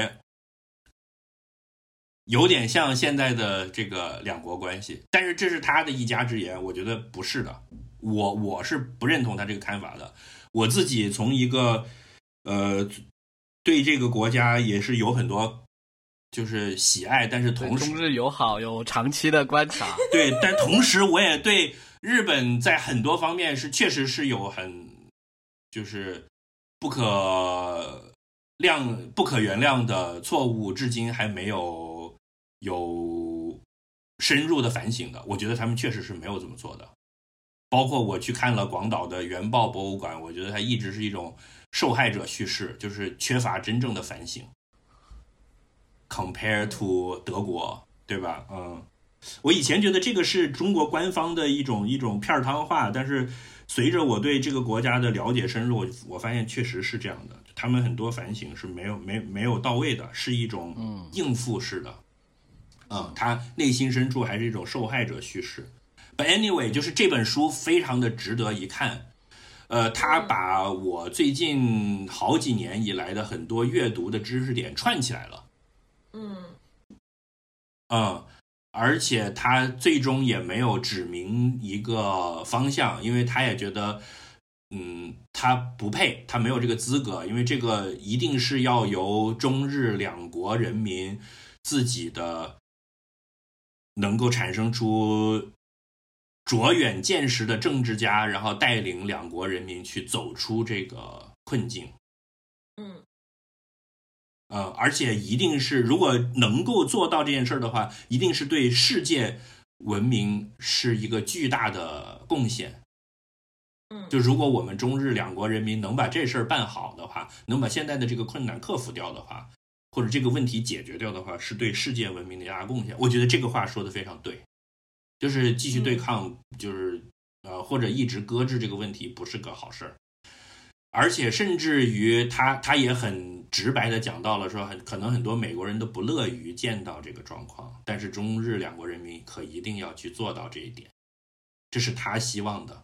Speaker 2: 有点像现在的这个两国关系，但是这是他的一家之言，我觉得不是的，我我是不认同他这个看法的。我自己从一个呃对这个国家也是有很多就是喜爱，但是同时
Speaker 3: 中日友好有长期的观察，
Speaker 2: 对，但同时我也对日本在很多方面是确实是有很就是不可谅不可原谅的错误，至今还没有。有深入的反省的，我觉得他们确实是没有这么做的。包括我去看了广岛的原爆博物馆，我觉得它一直是一种受害者叙事，就是缺乏真正的反省。Compare to 德国，对吧？嗯，我以前觉得这个是中国官方的一种一种片儿汤话，但是随着我对这个国家的了解深入，我发现确实是这样的。他们很多反省是没有没没有到位的，是一种应付式的。嗯，他内心深处还是一种受害者叙事。But anyway，就是这本书非常的值得一看。呃，他把我最近好几年以来的很多阅读的知识点串起来了。
Speaker 1: 嗯，
Speaker 2: 而且他最终也没有指明一个方向，因为他也觉得，嗯，他不配，他没有这个资格，因为这个一定是要由中日两国人民自己的。能够产生出卓远见识的政治家，然后带领两国人民去走出这个困境。
Speaker 1: 嗯，
Speaker 2: 呃，而且一定是，如果能够做到这件事儿的话，一定是对世界文明是一个巨大的贡献。
Speaker 1: 嗯，
Speaker 2: 就如果我们中日两国人民能把这事儿办好的话，能把现在的这个困难克服掉的话。或者这个问题解决掉的话，是对世界文明的一大贡献。我觉得这个话说的非常对，就是继续对抗，就是呃，或者一直搁置这个问题，不是个好事儿。而且甚至于他他也很直白的讲到了，说很可能很多美国人都不乐于见到这个状况，但是中日两国人民可一定要去做到这一点，这是他希望的。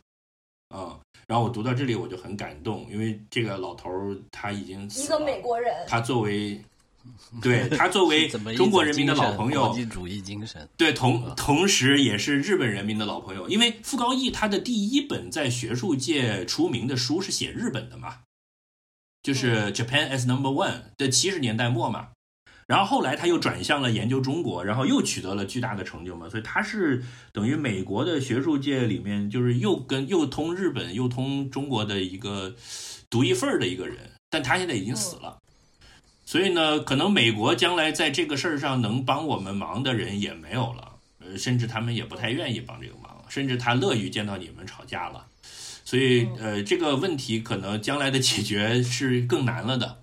Speaker 2: 嗯，然后我读到这里我就很感动，因为这个老头儿他已经
Speaker 1: 一个美国人，
Speaker 2: 他作为。对他作为 中国人民的老朋友，
Speaker 3: 国际主义精神，
Speaker 2: 对同同时也是日本人民的老朋友。因为傅高义他的第一本在学术界出名的书是写日本的嘛，就是《Japan as Number One》的七十年代末嘛。然后后来他又转向了研究中国，然后又取得了巨大的成就嘛。所以他是等于美国的学术界里面就是又跟又通日本又通中国的一个独一份儿的一个人。但他现在已经死了。所以呢，可能美国将来在这个事儿上能帮我们忙的人也没有了，呃，甚至他们也不太愿意帮这个忙，甚至他乐于见到你们吵架了。所以，呃，这个问题可能将来的解决是更难了的。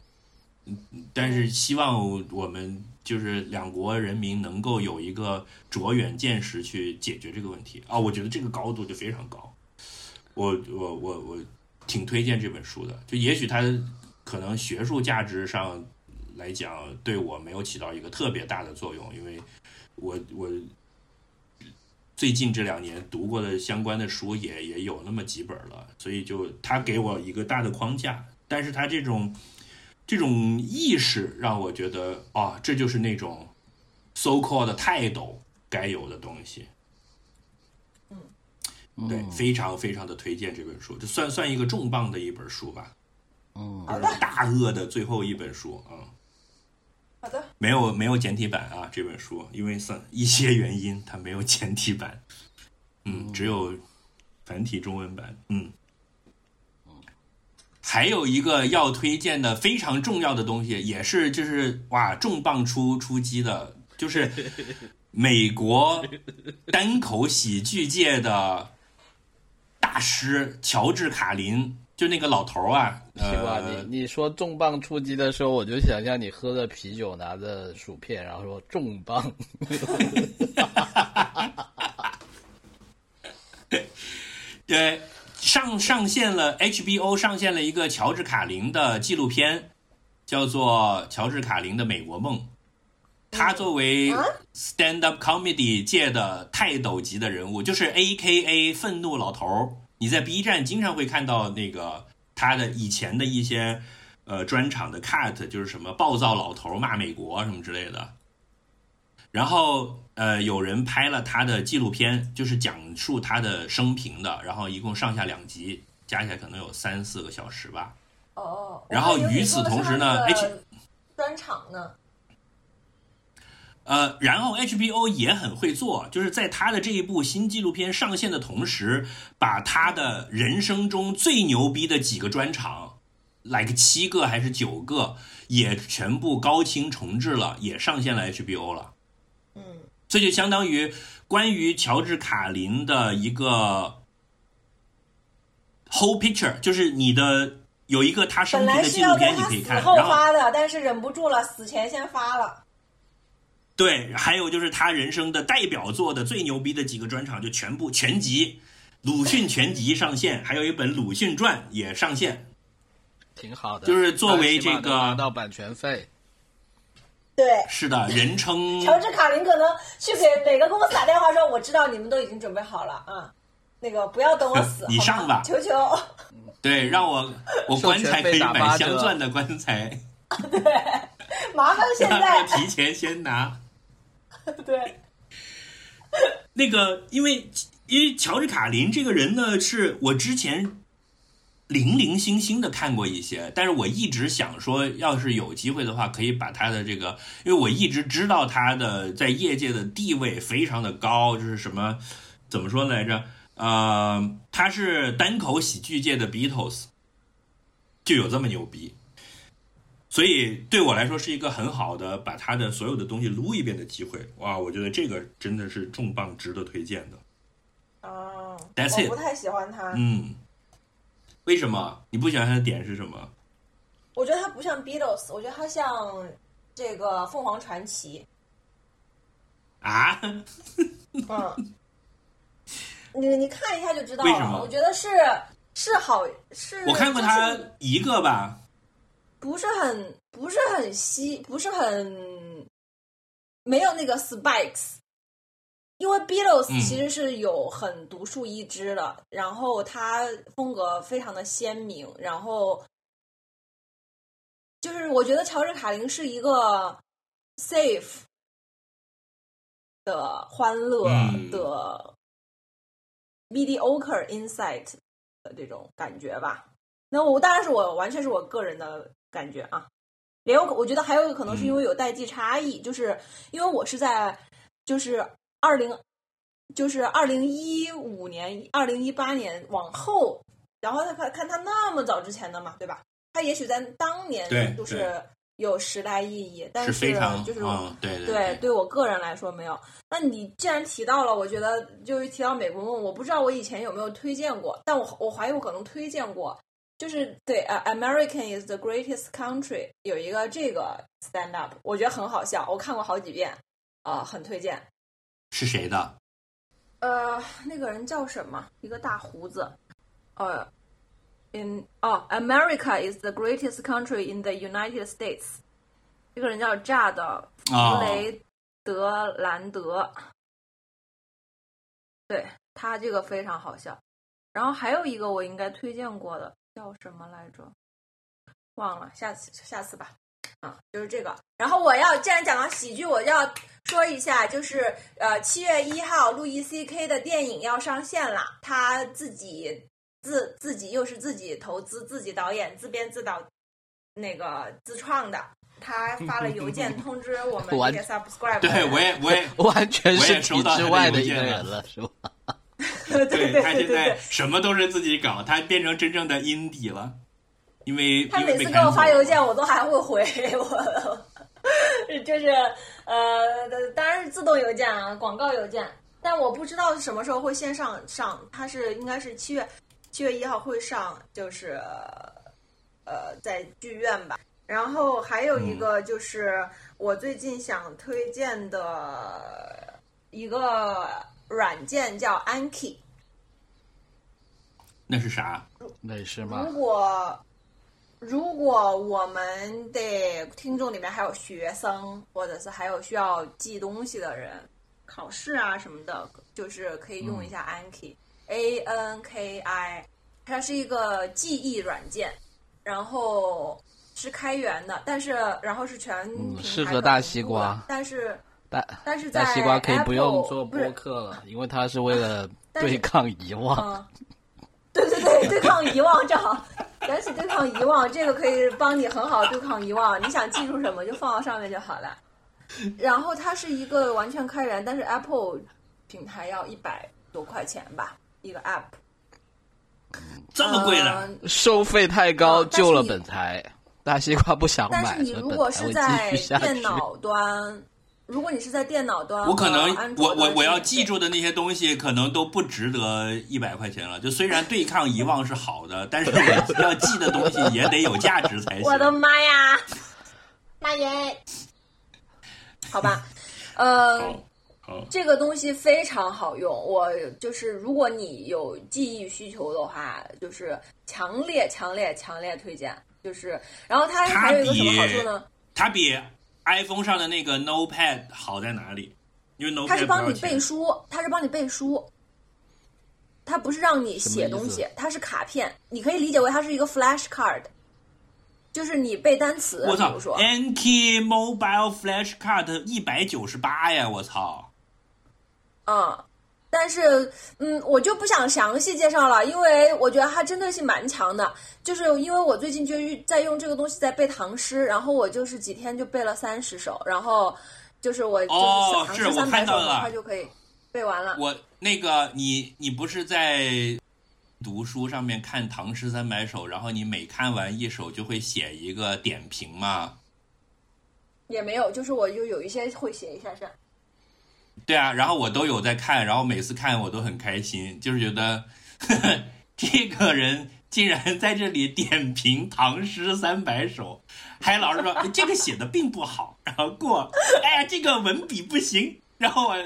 Speaker 2: 但是希望我们就是两国人民能够有一个卓远见识去解决这个问题啊！我觉得这个高度就非常高。我我我我挺推荐这本书的，就也许它可能学术价值上。来讲，对我没有起到一个特别大的作用，因为我我最近这两年读过的相关的书也也有那么几本了，所以就他给我一个大的框架，但是他这种这种意识让我觉得啊，这就是那种 so called 的泰斗该有的东西。
Speaker 1: 嗯，
Speaker 2: 对，非常非常的推荐这本书，就算算一个重磅的一本书吧。
Speaker 3: 嗯，
Speaker 2: 大鳄的最后一本书啊。
Speaker 1: 好的，
Speaker 2: 没有没有简体版啊，这本书因为算一些原因，它没有简体版，嗯，只有繁体中文版，嗯，还有一个要推荐的非常重要的东西，也是就是哇重磅出出击的，就是 美国单口喜剧界的大师乔治卡林。就那个老头儿啊，
Speaker 3: 呃，你你说重磅出击的时候，我就想象你喝着啤酒，拿着薯片，然后说重磅。
Speaker 2: 对，上上线了 HBO 上线了一个乔治卡林的纪录片，叫做《乔治卡林的美国梦》。他作为 stand up comedy 界的泰斗级的人物，就是 A K A 愤怒老头儿。你在 B 站经常会看到那个他的以前的一些呃专场的 cut，就是什么暴躁老头骂美国什么之类的。然后呃，有人拍了他的纪录片，就是讲述他的生平的，然后一共上下两集，加起来可能有三四个小时吧。
Speaker 1: 哦。
Speaker 2: 然后与此同时呢，H
Speaker 1: 专场呢？
Speaker 2: 呃，然后 HBO 也很会做，就是在他的这一部新纪录片上线的同时，把他的人生中最牛逼的几个专场，like 七个还是九个，也全部高清重置了，也上线了 HBO 了。
Speaker 1: 嗯，
Speaker 2: 这就相当于关于乔治卡林的一个 whole picture，就是你的有一个他生平的纪录片，你可以看。然后
Speaker 1: 发的，但是忍不住了，死前先发了。
Speaker 2: 对，还有就是他人生的代表作的最牛逼的几个专场，就全部全集，鲁迅全集上线，还有一本鲁迅传也上线，
Speaker 3: 挺好的。
Speaker 2: 就是作为这个
Speaker 3: 拿到版权费。
Speaker 1: 对，
Speaker 2: 是的，人称
Speaker 1: 乔治卡林可能去给每个公司打电话说：“我知道你们都已经准备好了啊，那个不要等我死，
Speaker 2: 你上吧，
Speaker 1: 求求。”
Speaker 2: 对，让我 我棺材可以买镶钻的棺材。
Speaker 1: 对，麻烦现在
Speaker 2: 提前先拿。
Speaker 1: 对，
Speaker 2: 那个，因为因为乔治卡林这个人呢，是我之前零零星星的看过一些，但是我一直想说，要是有机会的话，可以把他的这个，因为我一直知道他的在业界的地位非常的高，就是什么怎么说来着？呃，他是单口喜剧界的 Beatles，就有这么牛逼。所以对我来说是一个很好的把他的所有的东西撸一遍的机会哇！我觉得这个真的是重磅，值得推荐的。
Speaker 1: 哦，
Speaker 2: 我
Speaker 1: 不太喜欢他。
Speaker 2: 嗯，为什么你不喜欢他的点是什么？
Speaker 1: 我觉得他不像 Beatles，我觉得他像这个凤凰传奇。
Speaker 2: 啊？
Speaker 1: 嗯，你你看一下就知道了。
Speaker 2: 为什么？
Speaker 1: 我觉得是是好是。
Speaker 2: 我看过他一个吧。
Speaker 1: 不是很不是很稀，不是很没有那个 spikes，因为 Beatles 其实是有很独树一帜的，然后他风格非常的鲜明，然后就是我觉得乔治卡林是一个 safe 的欢乐的 mediocre insight 的这种感觉吧。那我当然是我完全是我个人的。感觉啊，也有我觉得还有一个可能是因为有代际差异，就是因为我是在就是二零就是二零一五年、二零一八年往后，然后他看看他那么早之前的嘛，对吧？他也许在当年就是有时代意义，但是就是
Speaker 2: 对
Speaker 1: 对
Speaker 2: 对
Speaker 1: 我个人来说没有。那你既然提到了，我觉得就是提到《美国梦》，我不知道我以前有没有推荐过，但我我怀疑我可能推荐过。就是对呃，American is the greatest country 有一个这个 stand up，我觉得很好笑，我看过好几遍，啊，很推荐。
Speaker 2: 是谁的？
Speaker 1: 呃，那个人叫什么？一个大胡子。呃，in 哦，America is the greatest country in the United States。这个人叫 Jad 弗雷德兰德。对他这个非常好笑。然后还有一个我应该推荐过的。叫什么来着？忘了，下次下次吧。啊，就是这个。然后我要，既然讲到喜剧，我要说一下，就是呃，七月一号，路易 C K 的电影要上线了。他自己自自己又是自己投资、自己导演、自编自导，那个自创的。他发了邮件通知我 们 subscribe。
Speaker 2: 对，我也我也
Speaker 3: 完全是
Speaker 2: 体
Speaker 3: 制外的一个人了，是吧？
Speaker 1: 对
Speaker 2: 他现在什么都是自己搞，他变成真正的阴底了。因为
Speaker 1: 他每次给我发邮件，我都还会回我，就是呃，当然是自动邮件啊，广告邮件。但我不知道什么时候会线上上，他是应该是七月七月一号会上，就是呃在剧院吧。然后还有一个就是我最近想推荐的一个。软件叫 Anki，
Speaker 2: 那是啥？
Speaker 3: 那是吗？
Speaker 1: 如果如果我们的听众里面还有学生，或者是还有需要记东西的人，考试啊什么的，就是可以用一下 Anki，A N K I，它是一个记忆软件，然后是开源的，但是然后是全
Speaker 3: 适合大西瓜，
Speaker 1: 但是
Speaker 3: 大
Speaker 1: 但是在
Speaker 3: 大西瓜可以不用做播客了，因为它是为了对抗遗忘。
Speaker 1: 嗯，对对对，对抗遗忘正好。讲起对抗遗忘，这个可以帮你很好对抗遗忘。你想记住什么就放到上面就好了。然后它是一个完全开源，但是 Apple 平台要一百多块钱吧，一个 App。
Speaker 2: 这么贵的？
Speaker 1: 嗯
Speaker 3: 收费太高，救了本台。大西瓜不想买但，
Speaker 1: 是你如果是在。电脑端，如果你是在电脑端，
Speaker 2: 我可能我我我要记住的那些东西，可能都不值得一百块钱了。就虽然对抗遗忘是好的，但是我 要记的东西也得有价值才行。
Speaker 1: 我的妈呀！妈耶！好吧，呃，这个东西非常好用，我就是如果你有记忆需求的话，就是强烈、强烈、强烈推荐。就是，然后它
Speaker 2: 它
Speaker 1: 还有一个什么好处呢？
Speaker 2: 它比 iPhone 上的那个 Notepad 好在哪里？因为 Notepad
Speaker 1: 它是帮你背书，它是帮你背书，它不是让你写东西，它是卡片，你可以理解为它是一个 flash card，就是你背单词，
Speaker 2: 我操，，Anki Mobile Flash Card 一百九十八呀！我操，
Speaker 1: 嗯，但是嗯，我就不想详细介绍了，因为我觉得它针对性蛮强的。就是因为我最近就在用这个东西在背唐诗，然后我就是几天就背了三十首，然后就是我就是
Speaker 2: 哦
Speaker 1: 唐
Speaker 2: 是我看
Speaker 1: 诗三百首，
Speaker 2: 到了
Speaker 1: 很快就可以背完了。
Speaker 2: 我那个你你不是在读书上面看唐诗三百首，然后你每看完一首就会写一个点评吗？
Speaker 1: 也没有，就是我就有一些会写一下下。
Speaker 2: 对啊，然后我都有在看，然后每次看我都很开心，就是觉得呵呵 这个人竟然在这里点评唐诗三百首，还老是说这个写的并不好，然后过，哎呀这个文笔不行，然后我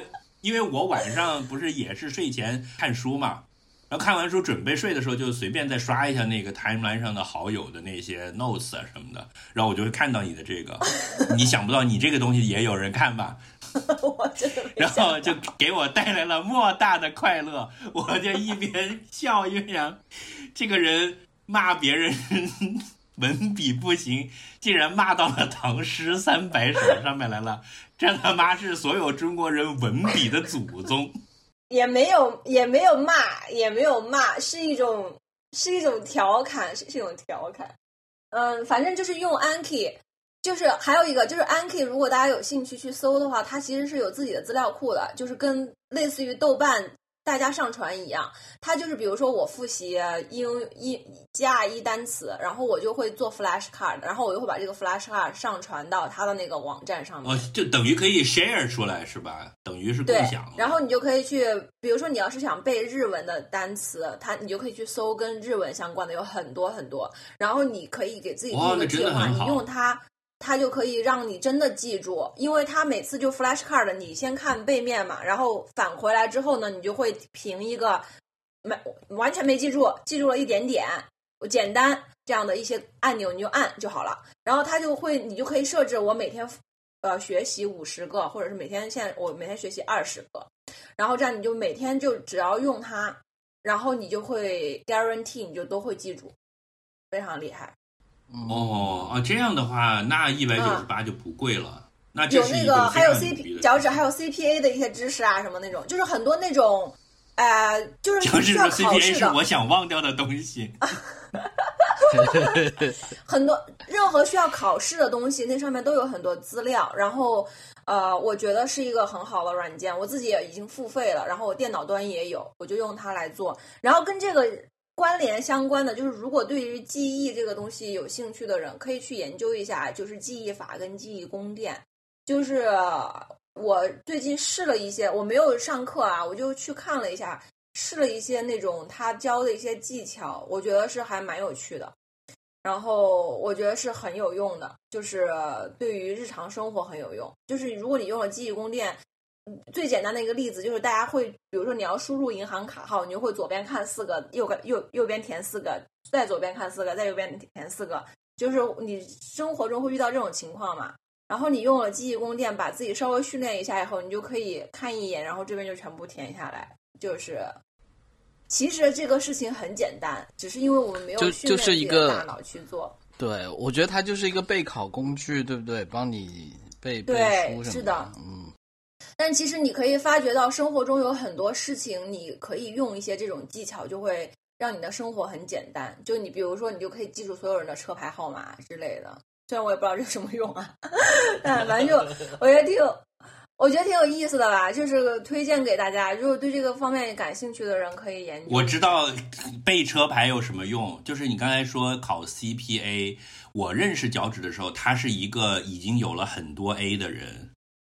Speaker 2: 因为我晚上不是也是睡前看书嘛，然后看完书准备睡的时候就随便再刷一下那个 timeline 上的好友的那些 notes 啊什么的，然后我就会看到你的这个，你想不到你这个东西也有人看吧？
Speaker 1: 我真的
Speaker 2: 然后就给我带来了莫大的快乐，我就一边笑一边想，这个人骂别人文笔不行，竟然骂到了唐诗三百首上面来了，这他妈是所有中国人文笔的祖宗。
Speaker 1: 也没有也没有骂，也没有骂，是一种是一种调侃，是是一种调侃。嗯，反正就是用 Anki，就是还有一个就是 Anki，如果大家有兴趣去搜的话，它其实是有自己的资料库的，就是跟类似于豆瓣大家上传一样。它就是比如说我复习英一加一单词，然后我就会做 flash card，然后我就会把这个 flash card 上传到它的那个网站上面。
Speaker 2: 哦，就等于可以 share 出来是吧？等于是共享了。，
Speaker 1: 然后你就可以去，比如说你要是想背日文的单词，它你就可以去搜跟日文相关的有很多很多，然后你可以给自己
Speaker 2: 哇那
Speaker 1: 定一个计划，你用它，它就可以让你真的记住，因为它每次就 flash card，你先看背面嘛，然后返回来之后呢，你就会凭一个没完全没记住，记住了一点点，简单这样的一些按钮你就按就好了，然后它就会你就可以设置我每天呃学习五十个，或者是每天现在我每天学习二十个，然后这样你就每天就只要用它，然后你就会 guarantee 你就都会记住，非常厉害。
Speaker 2: 哦啊，这样的话，那一百九十八就不贵了。那这
Speaker 1: 有那
Speaker 2: 个
Speaker 1: 还有 CP
Speaker 2: 的
Speaker 1: 脚趾，还有 CPA 的一些知识啊，什么那种，就是很多那种，呃，就是需要考试的，
Speaker 2: 是我想忘掉的东西。
Speaker 1: 很多任何需要考试的东西，那上面都有很多资料。然后，呃，我觉得是一个很好的软件，我自己也已经付费了，然后我电脑端也有，我就用它来做。然后跟这个关联相关的，就是如果对于记忆这个东西有兴趣的人，可以去研究一下，就是记忆法跟记忆宫殿。就是我最近试了一些，我没有上课啊，我就去看了一下，试了一些那种他教的一些技巧，我觉得是还蛮有趣的。然后我觉得是很有用的，就是对于日常生活很有用。就是如果你用了记忆宫殿，最简单的一个例子就是大家会，比如说你要输入银行卡号，你就会左边看四个，右个右右边填四个，再左边看四个，再右边填四个，就是你生活中会遇到这种情况嘛。然后你用了记忆宫殿，把自己稍微训练一下以后，你就可以看一眼，然后这边就全部填下来。就是，其实这个事情很简单，只是因为我们没有训练自己的大脑去做。
Speaker 3: 对，我觉得它就是一个备考工具，对不对？帮你背背书什么
Speaker 1: 的。
Speaker 3: 嗯。
Speaker 1: 但其实你可以发觉到，生活中有很多事情，你可以用一些这种技巧，就会让你的生活很简单。就你比如说，你就可以记住所有人的车牌号码之类的。虽然我也不知道这有什么用啊，但反正就 我觉得挺，我觉得挺有意思的吧，就是推荐给大家，如果对这个方面感兴趣的人可以研究。
Speaker 2: 我知道背车牌有什么用，就是你刚才说考 CPA，我认识脚趾的时候，他是一个已经有了很多 A 的人，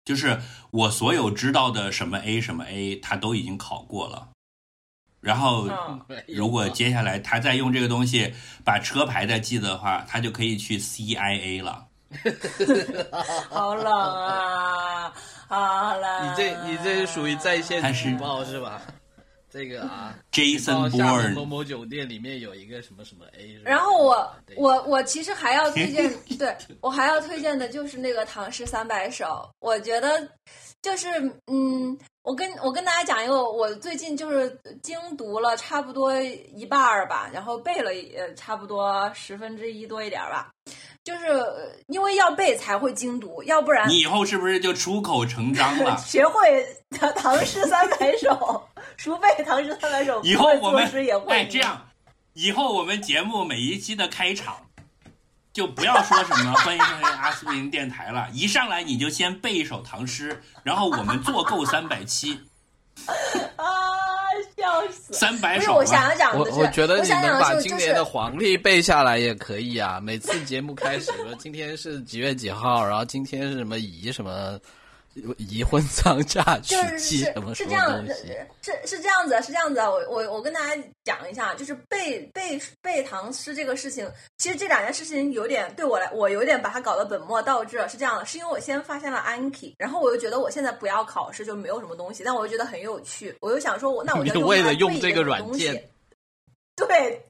Speaker 2: 就是我所有知道的什么 A 什么 A，他都已经考过了。然后，如果接下来他再用这个东西把车牌再记的话，他就可以去 CIA 了。
Speaker 1: 好冷啊！好冷。
Speaker 3: 你这你这是属于在线举报是吧？这个啊
Speaker 2: ，Jason Bourne
Speaker 3: 某某酒店里面有一个什么什么 A。
Speaker 1: 然后我我我其实还要推荐，对我还要推荐的就是那个唐诗三百首，我觉得。就是嗯，我跟我跟大家讲一个，我最近就是精读了差不多一半儿吧，然后背了呃差不多十分之一多一点儿吧，就是因为要背才会精读，要不然
Speaker 2: 你以后是不是就出口成章了？
Speaker 1: 学会唐诗三百首，熟背唐诗三百首，
Speaker 2: 以后我们
Speaker 1: 也会
Speaker 2: 哎这样，以后我们节目每一期的开场。就不要说什么欢迎收听阿司匹林电台了，一上来你就先背一首唐诗，然后我们做够三百期。
Speaker 1: 啊，笑死！
Speaker 2: 三百首。
Speaker 1: 我想要讲的
Speaker 3: 是，我我觉得你们把今年的黄历背下来也可以啊。每次节目开始说今天是几月几号，然后今天是什么乙什么。离婚丧嫁娶妻什么
Speaker 1: 是这样，是是是这样子，是这样子。我我我跟大家讲一下，就是背背背唐诗这个事情，其实这两件事情有点对我来，我有点把它搞得本末倒置了。是这样的，是因为我先发现了 Anki，然后我又觉得我现在不要考试就没有什么东西，但我又觉得很有趣，我又想说，我那我 就
Speaker 3: 为了用这个软件，
Speaker 1: 对。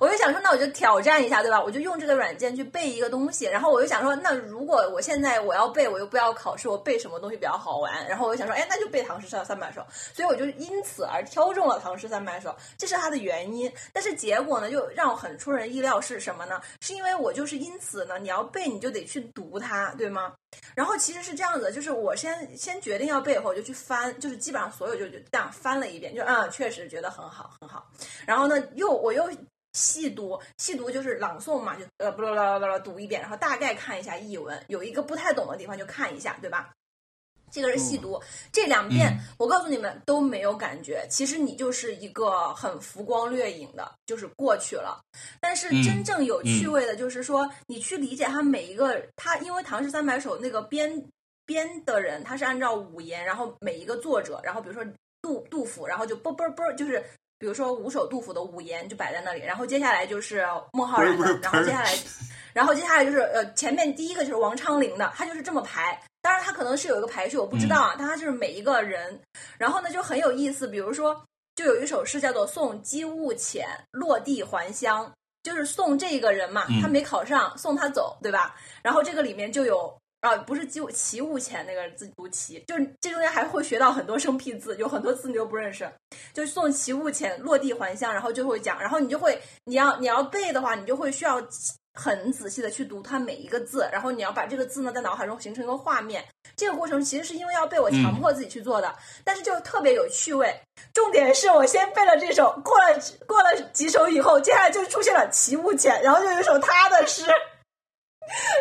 Speaker 1: 我就想说，那我就挑战一下，对吧？我就用这个软件去背一个东西，然后我就想说，那如果我现在我要背，我又不要考试，我背什么东西比较好玩？然后我就想说，哎，那就背唐诗三三百首。所以我就因此而挑中了唐诗三百首，这是它的原因。但是结果呢，就让我很出人意料是什么呢？是因为我就是因此呢，你要背你就得去读它，对吗？然后其实是这样子，就是我先先决定要背以后，我就去翻，就是基本上所有就就这样翻了一遍，就嗯，确实觉得很好很好。然后呢，又我又。细读，细读就是朗诵嘛，就呃，不啦啦啦啦读一遍，然后大概看一下译文，有一个不太懂的地方就看一下，对吧？这个是细读，这两遍我告诉你们都没有感觉。其实你就是一个很浮光掠影的，就是过去了。但是真正有趣味的，就是说你去理解它每一个，它因为《唐诗三百首》那个编编的人，他是按照五言，然后每一个作者，然后比如说杜杜甫，然后就啵啵啵，就是。比如说五首杜甫的五言就摆在那里，然后接下来就是孟浩然的，然后接下来，然后接下来就是呃前面第一个就是王昌龄的，他就是这么排。当然他可能是有一个排序，我不知道啊，但他就是每一个人，然后呢就很有意思。比如说就有一首诗叫做《送机务遣落地还乡》，就是送这个人嘛，他没考上，送他走，对吧？然后这个里面就有。啊，不是机齐物前那个字读齐，就是这中间还会学到很多生僻字，有很多字你都不认识。就送齐物前落地还乡，然后就会讲，然后你就会你要你要背的话，你就会需要很仔细的去读它每一个字，然后你要把这个字呢在脑海中形成一个画面。这个过程其实是因为要被我强迫自己去做的，但是就特别有趣味。重点是我先背了这首，过了过了几首以后，接下来就出现了齐物前，然后就有一首他的诗。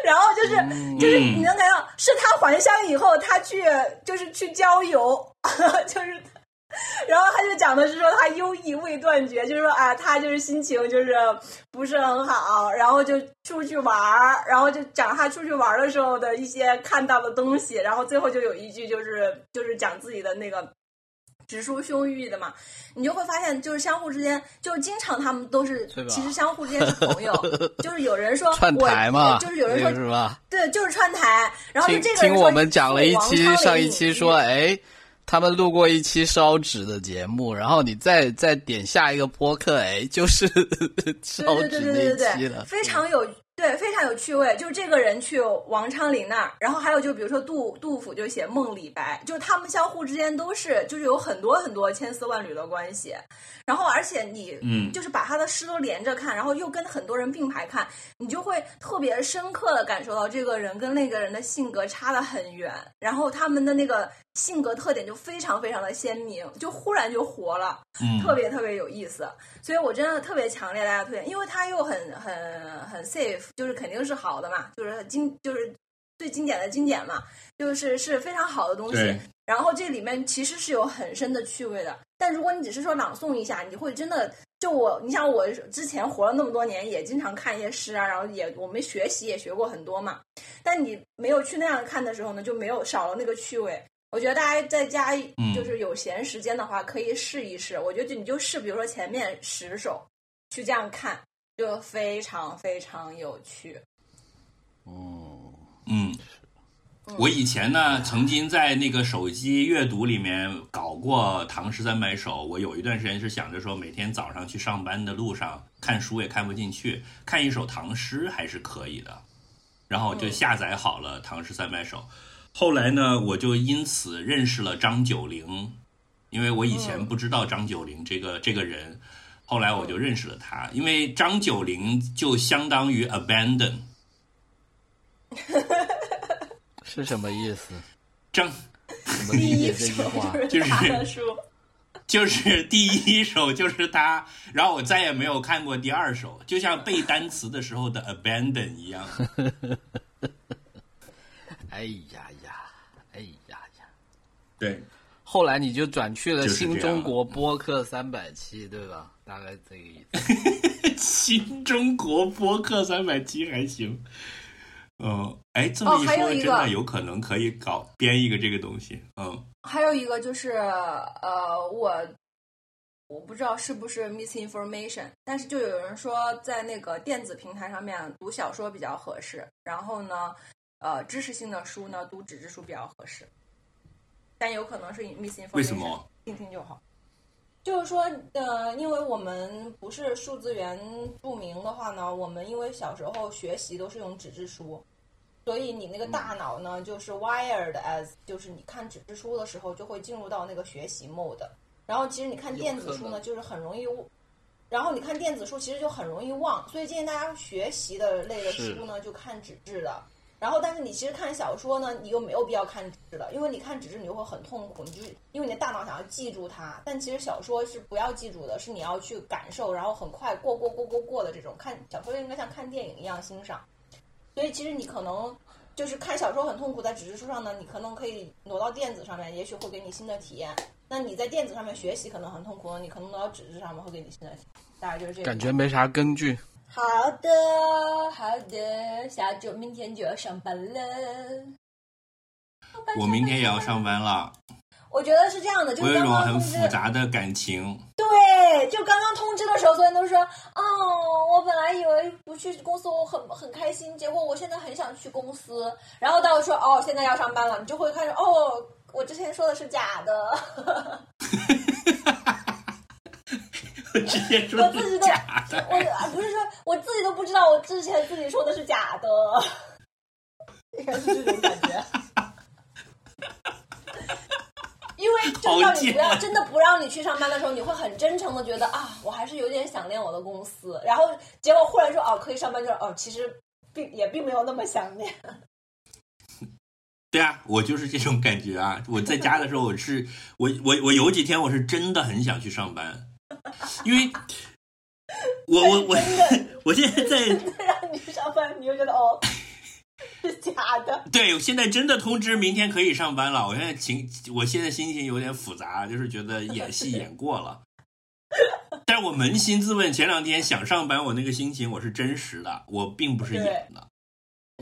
Speaker 1: 然后就是就是你能感到是他还乡以后，他去就是去郊游，就是，然后他就讲的是说他忧郁未断绝，就是说啊，他就是心情就是不是很好，然后就出去玩儿，然后就讲他出去玩儿的时候的一些看到的东西，然后最后就有一句就是就是讲自己的那个。直抒胸臆的嘛，你就会发现，就是相互之间，就是经常他们都是，其实相互之间是朋友，就是有人说
Speaker 3: 串台嘛，
Speaker 1: 就是有人说
Speaker 3: 是吧？
Speaker 1: 对，就是串台。然后就这个
Speaker 3: 听我们讲了一期，上一期说，哎，他们录过一期烧纸的节目，然后你再再点下一个播客，哎，就是 烧纸那期了，
Speaker 1: 非常有。对，非常有趣味。就是这个人去王昌龄那儿，然后还有就比如说杜杜甫就写梦李白，就是他们相互之间都是就是有很多很多千丝万缕的关系。然后而且你嗯，就是把他的诗都连着看，然后又跟很多人并排看，你就会特别深刻的感受到这个人跟那个人的性格差得很远，然后他们的那个性格特点就非常非常的鲜明，就忽然就活了，
Speaker 2: 嗯，
Speaker 1: 特别特别有意思。所以我真的特别强烈大家推荐，因为它又很很很 safe。就是肯定是好的嘛，就是经就是最经典的经典嘛，就是是非常好的东西。然后这里面其实是有很深的趣味的。但如果你只是说朗诵一下，你会真的就我，你像我之前活了那么多年，也经常看一些诗啊，然后也我们学习也学过很多嘛。但你没有去那样看的时候呢，就没有少了那个趣味。我觉得大家在家就是有闲时间的话，可以试一试。我觉得就你就试，比如说前面十首去这样看。就非常非常有趣，
Speaker 3: 哦，
Speaker 2: 嗯，我以前呢曾经在那个手机阅读里面搞过唐诗三百首。我有一段时间是想着说，每天早上去上班的路上看书也看不进去，看一首唐诗还是可以的。然后就下载好了唐诗三百首。后来呢，我就因此认识了张九龄，因为我以前不知道张九龄这个这个人。后来我就认识了他，因为张九龄就相当于 abandon，
Speaker 3: 是什么意思？
Speaker 2: 张
Speaker 3: 怎么理解？这句话
Speaker 2: 就是就是第一首就是他，然后我再也没有看过第二首，就像背单词的时候的 abandon 一样。
Speaker 3: 哎呀，
Speaker 2: 对。
Speaker 3: 后来你就转去了新中国播客三百期，对吧？大概这个意思。
Speaker 2: 新中国播客三百期还行。嗯，哎，这么一说，真的有可能可以搞编一个这个东西。嗯。
Speaker 1: 还有一个就是，呃，我我不知道是不是 misinformation，但是就有人说在那个电子平台上面读小说比较合适，然后呢，呃，知识性的书呢读纸质书比较合适。但有可能是 misinformation。
Speaker 2: 为什么？
Speaker 1: 听听就好。就是说，呃，因为我们不是数字源著名的话呢，我们因为小时候学习都是用纸质书，所以你那个大脑呢，就是 wired as，就是你看纸质书的时候就会进入到那个学习 mode。然后其实你看电子书呢，就是很容易，然后你看电子书其实就很容易忘，所以建议大家学习的类的书呢，就看纸质的。然后，但是你其实看小说呢，你又没有必要看纸质的，因为你看纸质你就会很痛苦，你就是因为你的大脑想要记住它。但其实小说是不要记住的，是你要去感受，然后很快过过过过过的这种。看小说应该像看电影一样欣赏。所以其实你可能就是看小说很痛苦，在纸质书上呢，你可能可以挪到电子上面，也许会给你新的体验。那你在电子上面学习可能很痛苦，你可能挪到纸质上面会给你新的体验。大概就是这个。
Speaker 3: 感觉没啥根据。
Speaker 1: 好的，好的，下周明天就要上班了。
Speaker 2: 我明天也要上班了。
Speaker 1: 我觉得是这样的，就
Speaker 2: 我有一种很复杂的感情。
Speaker 1: 对，就刚刚通知的时候，所有人都说：“哦，我本来以为不去公司我很很开心，结果我现在很想去公司。”然后到说：“哦，现在要上班了。”你就会开始：“哦，我之前说的是假的。”
Speaker 2: 我之前说假的，
Speaker 1: 我不是说我自己都不知道，我之前自己说的是假的，应该是这种感觉。因为真让你不要真的不让你去上班的时候，你会很真诚的觉得啊，我还是有点想念我的公司。然后结果忽然说哦可以上班，就哦其实并也并没有那么想念。
Speaker 2: 对啊，我就是这种感觉啊！我在家的时候，我是我我我有几天我是真的很想去上班。因为，我我我 我现在在
Speaker 1: 让你上班，你又觉得哦是假的。
Speaker 2: 对，我现在真的通知明天可以上班了。我现在情，我现在心情有点复杂，就是觉得演戏演过了。但是我扪心自问，前两天想上班，我那个心情我是真实的，我并不是演的。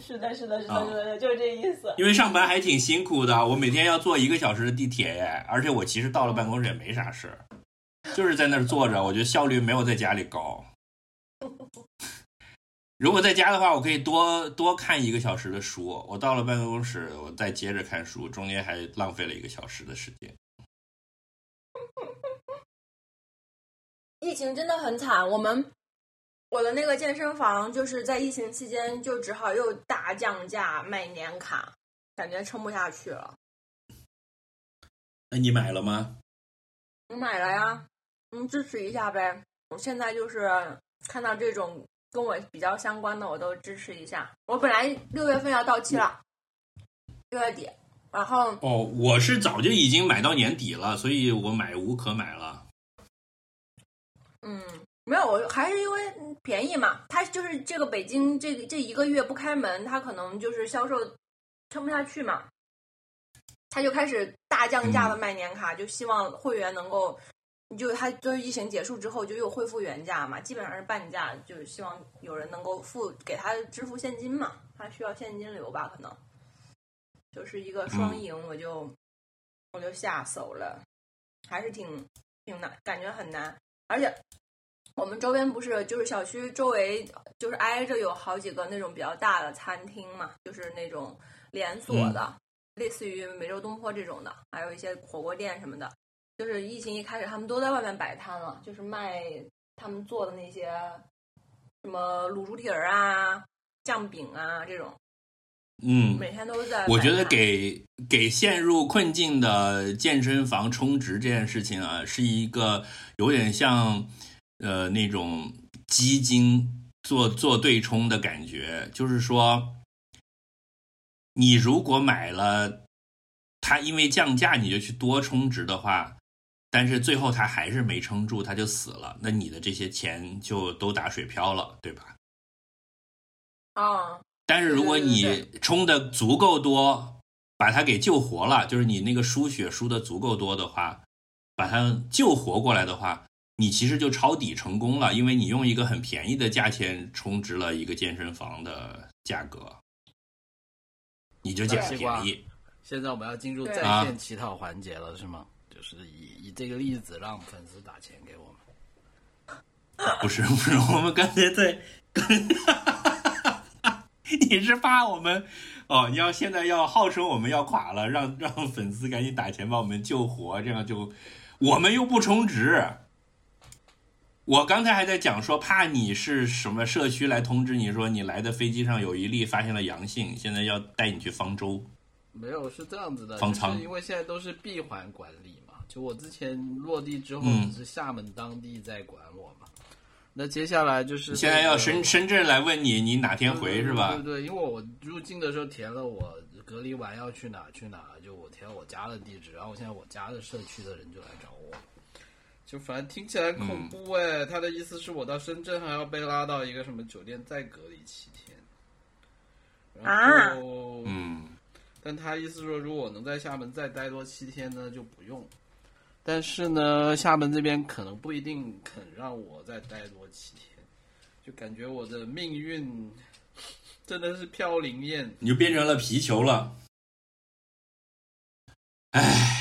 Speaker 1: 是的，是的，是的，是的，就是这意思。
Speaker 2: 因为上班还挺辛苦的，我每天要坐一个小时的地铁耶，而且我其实到了办公室也没啥事就是在那儿坐着，我觉得效率没有在家里高。如果在家的话，我可以多多看一个小时的书。我到了办公室，我再接着看书，中间还浪费了一个小时的时间。
Speaker 1: 疫情真的很惨，我们我的那个健身房就是在疫情期间就只好又大降价卖年卡，感觉撑不下去了。
Speaker 2: 那你买了吗？
Speaker 1: 我买了呀，嗯，支持一下呗。我现在就是看到这种。跟我比较相关的，我都支持一下。我本来六月份要到期了，六月底，然后
Speaker 2: 哦，我是早就已经买到年底了，所以我买无可买了。
Speaker 1: 嗯，没有，我还是因为便宜嘛。他就是这个北京这这一个月不开门，他可能就是销售撑不下去嘛，他就开始大降价的卖年卡，就希望会员能够。你就他就是疫情结束之后就又恢复原价嘛，基本上是半价，就是希望有人能够付给他支付现金嘛，他需要现金流吧，可能就是一个双赢，我就我就下手了，还是挺挺难，感觉很难，而且我们周边不是就是小区周围就是挨着有好几个那种比较大的餐厅嘛，就是那种连锁的，类似于梅州东坡这种的，还有一些火锅店什么的。就是疫情一开始，他们都在外面摆摊了，就是卖他们做的那些什么卤猪蹄儿啊、酱饼啊这种。
Speaker 2: 嗯，
Speaker 1: 每天都在。
Speaker 2: 我觉得给给陷入困境的健身房充值这件事情啊，是一个有点像呃那种基金做做对冲的感觉。就是说，你如果买了，它因为降价，你就去多充值的话。但是最后他还是没撑住，他就死了。那你的这些钱就都打水漂了，对吧？
Speaker 1: 啊！
Speaker 2: 但是如果你充的足够多，把它给救活了，就是你那个输血输的足够多的话，把它救活过来的话，你其实就抄底成功了，因为你用一个很便宜的价钱充值了一个健身房的价格，你就捡便宜。
Speaker 3: 现在我们要进入在线乞讨环节了，是吗？就是以以这个例子让粉丝打钱给我
Speaker 2: 们，不是不是，我们刚才在，你是怕我们哦？你要现在要号称我们要垮了，让让粉丝赶紧打钱把我们救活，这样就我们又不充值。我刚才还在讲说，怕你是什么社区来通知你说你来的飞机上有一例发现了阳性，现在要带你去方舟。
Speaker 3: 没有是这样子的，
Speaker 2: 方
Speaker 3: 舱，因为现在都是闭环管理。就我之前落地之后，只是厦门当地在管我嘛。那接下来就是
Speaker 2: 现在要深深圳来问你，你哪天回是吧？
Speaker 3: 对对，因为我入境的时候填了我隔离完要去哪去哪，就我填我家的地址，然后现在我家的社区的人就来找我，就反正听起来恐怖哎。他的意思是我到深圳还要被拉到一个什么酒店再隔离七天，然后
Speaker 2: 嗯，
Speaker 3: 但他意思说如果我能在厦门再待多七天呢，就不用。但是呢，厦门这边可能不一定肯让我再待多几天，就感觉我的命运真的是飘零燕，
Speaker 2: 你就变成了皮球了，唉。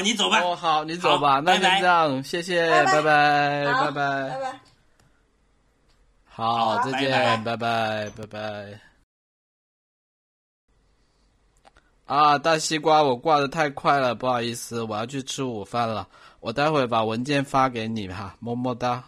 Speaker 2: 好，你走吧。
Speaker 3: 哦，好，你走吧，那就
Speaker 2: 拜拜
Speaker 3: 这样，谢谢，
Speaker 1: 拜拜
Speaker 3: 拜拜
Speaker 1: 拜拜。好，
Speaker 3: 再见，
Speaker 2: 拜拜
Speaker 3: 拜拜，拜拜。啊，大西瓜，我挂的太快了，不好意思，我要去吃午饭了。我待会把文件发给你哈，么么哒。